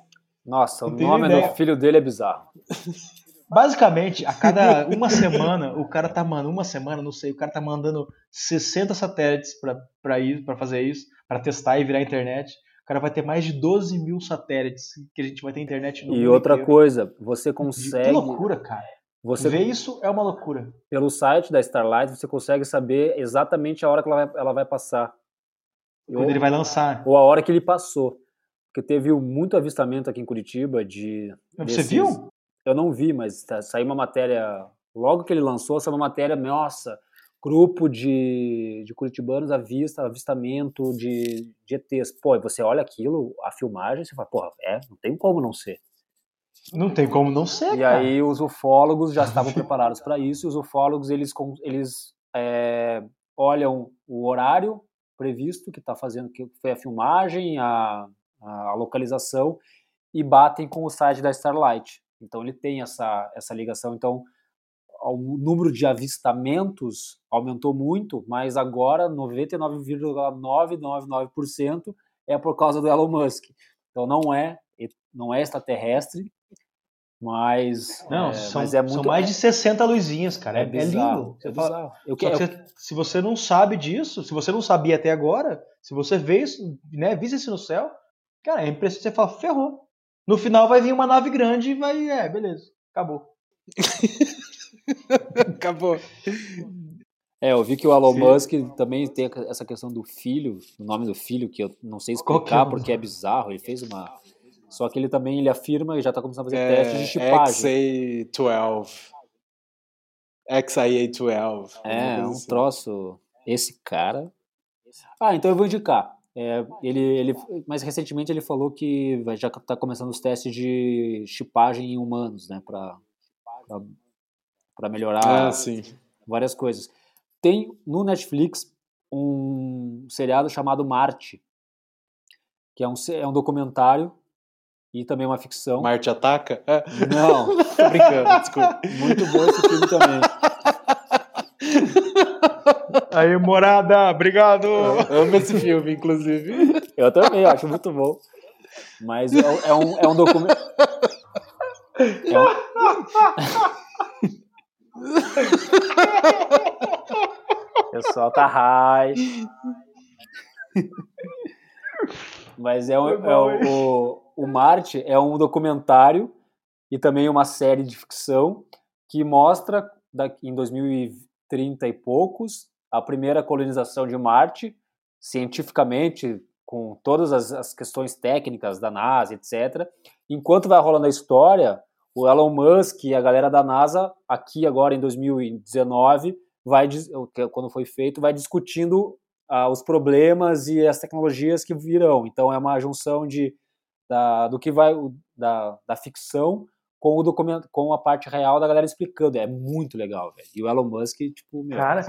Nossa, o nome ideia. do filho dele é bizarro. Basicamente, a cada uma semana, o cara tá mandando, uma semana, não sei, o cara tá mandando 60 satélites para ir, para fazer isso, para testar e virar internet cara vai ter mais de 12 mil satélites que a gente vai ter internet no E outra inteiro. coisa, você consegue. Que loucura, cara. Você ver isso é uma loucura. Pelo site da Starlight, você consegue saber exatamente a hora que ela vai, ela vai passar. Quando ou, ele vai lançar. Ou a hora que ele passou. Porque teve muito avistamento aqui em Curitiba de. Você desses... viu? Eu não vi, mas saiu uma matéria. Logo que ele lançou, saiu uma matéria, nossa, grupo de, de curitibanos avista, avistamento de, de ETs. Pô, e você olha aquilo, a filmagem, você fala, porra, é, não tem como não ser. Não tem como não ser, E cara. aí os ufólogos já estavam preparados para isso, e os ufólogos, eles, eles é, olham o horário previsto que está fazendo, que foi a filmagem, a, a localização, e batem com o site da Starlight. Então ele tem essa, essa ligação. Então o número de avistamentos aumentou muito, mas agora 99,999% é por causa do Elon Musk. Então não é não é extraterrestre, mas Não, é, são, mas é muito são mais de 60 luzinhas, cara. É, é bizarro, lindo. Você é fala- bizarro. Eu Só que quero, você- se você não sabe disso, se você não sabia até agora, se você vê isso, né, visse isso no céu, cara, é impressionante. Você fala, ferrou. No final vai vir uma nave grande e vai, é, beleza, acabou. Acabou. É, eu vi que o Elon Sim. Musk também tem essa questão do filho, o nome do filho, que eu não sei é explicar porque é bizarro. Ele fez uma. Só que ele também ele afirma e já está começando a fazer É, testes de chipagem. XA12. XIA12. É, um assim. troço. Esse cara. Ah, então eu vou indicar. É, ele, ele, mais recentemente ele falou que vai- já está começando os testes de chipagem em humanos, né, para melhorar Ah, várias coisas. Tem no Netflix um seriado chamado Marte, que é um, é um documentário e também uma ficção. Marte ataca? É. Não, Tô brincando, desculpa. muito bom esse filme também. Aí, morada, obrigado! Amo esse filme, inclusive. Eu também, acho muito bom. Mas é, um- é um, é um documento. É um... O pessoal tá high. Mas é, um- é o, o, o Marte é um documentário e também uma série de ficção que mostra em 2030 e poucos a primeira colonização de Marte, cientificamente, com todas as, as questões técnicas da NASA, etc. Enquanto vai rolando a história, o Elon Musk e a galera da NASA, aqui agora em 2019, vai, quando foi feito, vai discutindo ah, os problemas e as tecnologias que virão. Então é uma junção de, da, do que vai da, da ficção com o documento, com a parte real da galera explicando. É muito legal, velho. E o Elon Musk, tipo, meu, Cara,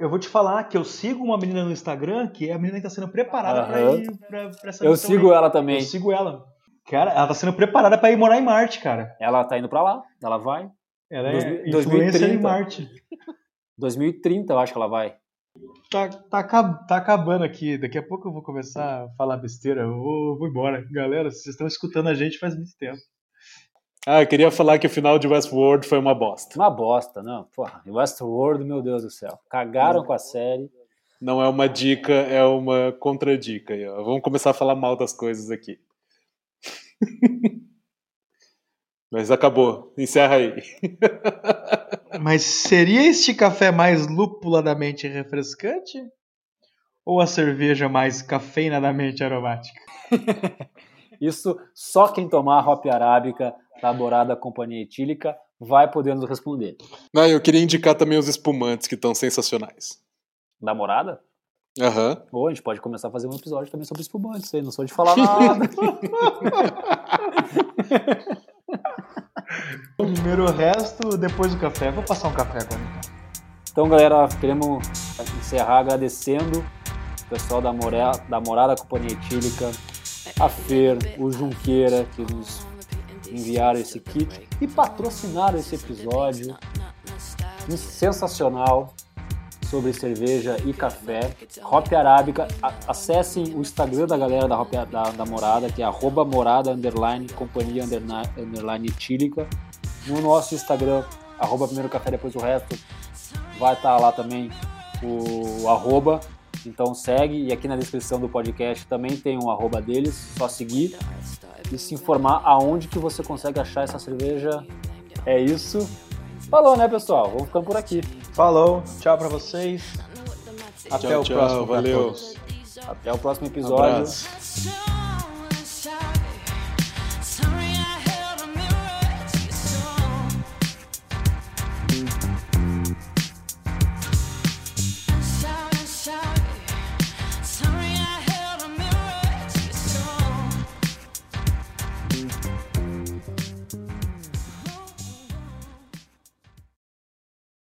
eu vou te falar que eu sigo uma menina no Instagram que é a menina que tá sendo preparada pra Aham. ir pra, pra essa eu sigo aí. ela também. Eu sigo ela. Cara, ela tá sendo preparada pra ir morar em Marte, cara. Ela tá indo pra lá, ela vai. Ela é Dois- influencer 2030. em Marte. 2030, eu acho que ela vai. Tá, tá, tá acabando aqui. Daqui a pouco eu vou começar a falar besteira. Eu vou, vou embora. Galera, vocês estão escutando a gente faz muito tempo. Ah, eu queria falar que o final de Westworld foi uma bosta. Uma bosta, não. Porra, Westworld, meu Deus do céu. Cagaram com a série. Não é uma dica, é uma contradica. Vamos começar a falar mal das coisas aqui. Mas acabou. Encerra aí. Mas seria este café mais lupuladamente refrescante? Ou a cerveja mais cafeinadamente aromática? Isso só quem tomar hop arábica elaborada companhia etílica vai poder nos responder. Não, eu queria indicar também os espumantes que estão sensacionais. Namorada? Aham. Ou a gente pode começar a fazer um episódio também sobre espumantes aí, não sou de falar nada. Primeiro o resto, depois o café. Vou passar um café agora. então. Então, galera, queremos encerrar agradecendo o pessoal da, More... da Morada Companhia Etílica, a Fer, o Junqueira, que nos enviaram esse kit e patrocinaram esse episódio sensacional sobre cerveja e café. Hop Arábica, acessem o Instagram da galera da, Hop, da, da Morada, que é arroba morada, underline, companhia, underline, underline etílica. No nosso Instagram, arroba primeiro café, depois o resto, vai estar lá também o arroba. Então segue, e aqui na descrição do podcast também tem um arroba deles, só seguir e se informar aonde que você consegue achar essa cerveja. É isso. Falou, né, pessoal? Vamos ficando por aqui. Falou, tchau pra vocês. Até Tchau, o tchau, próximo. valeu. Até o próximo Um episódio. Show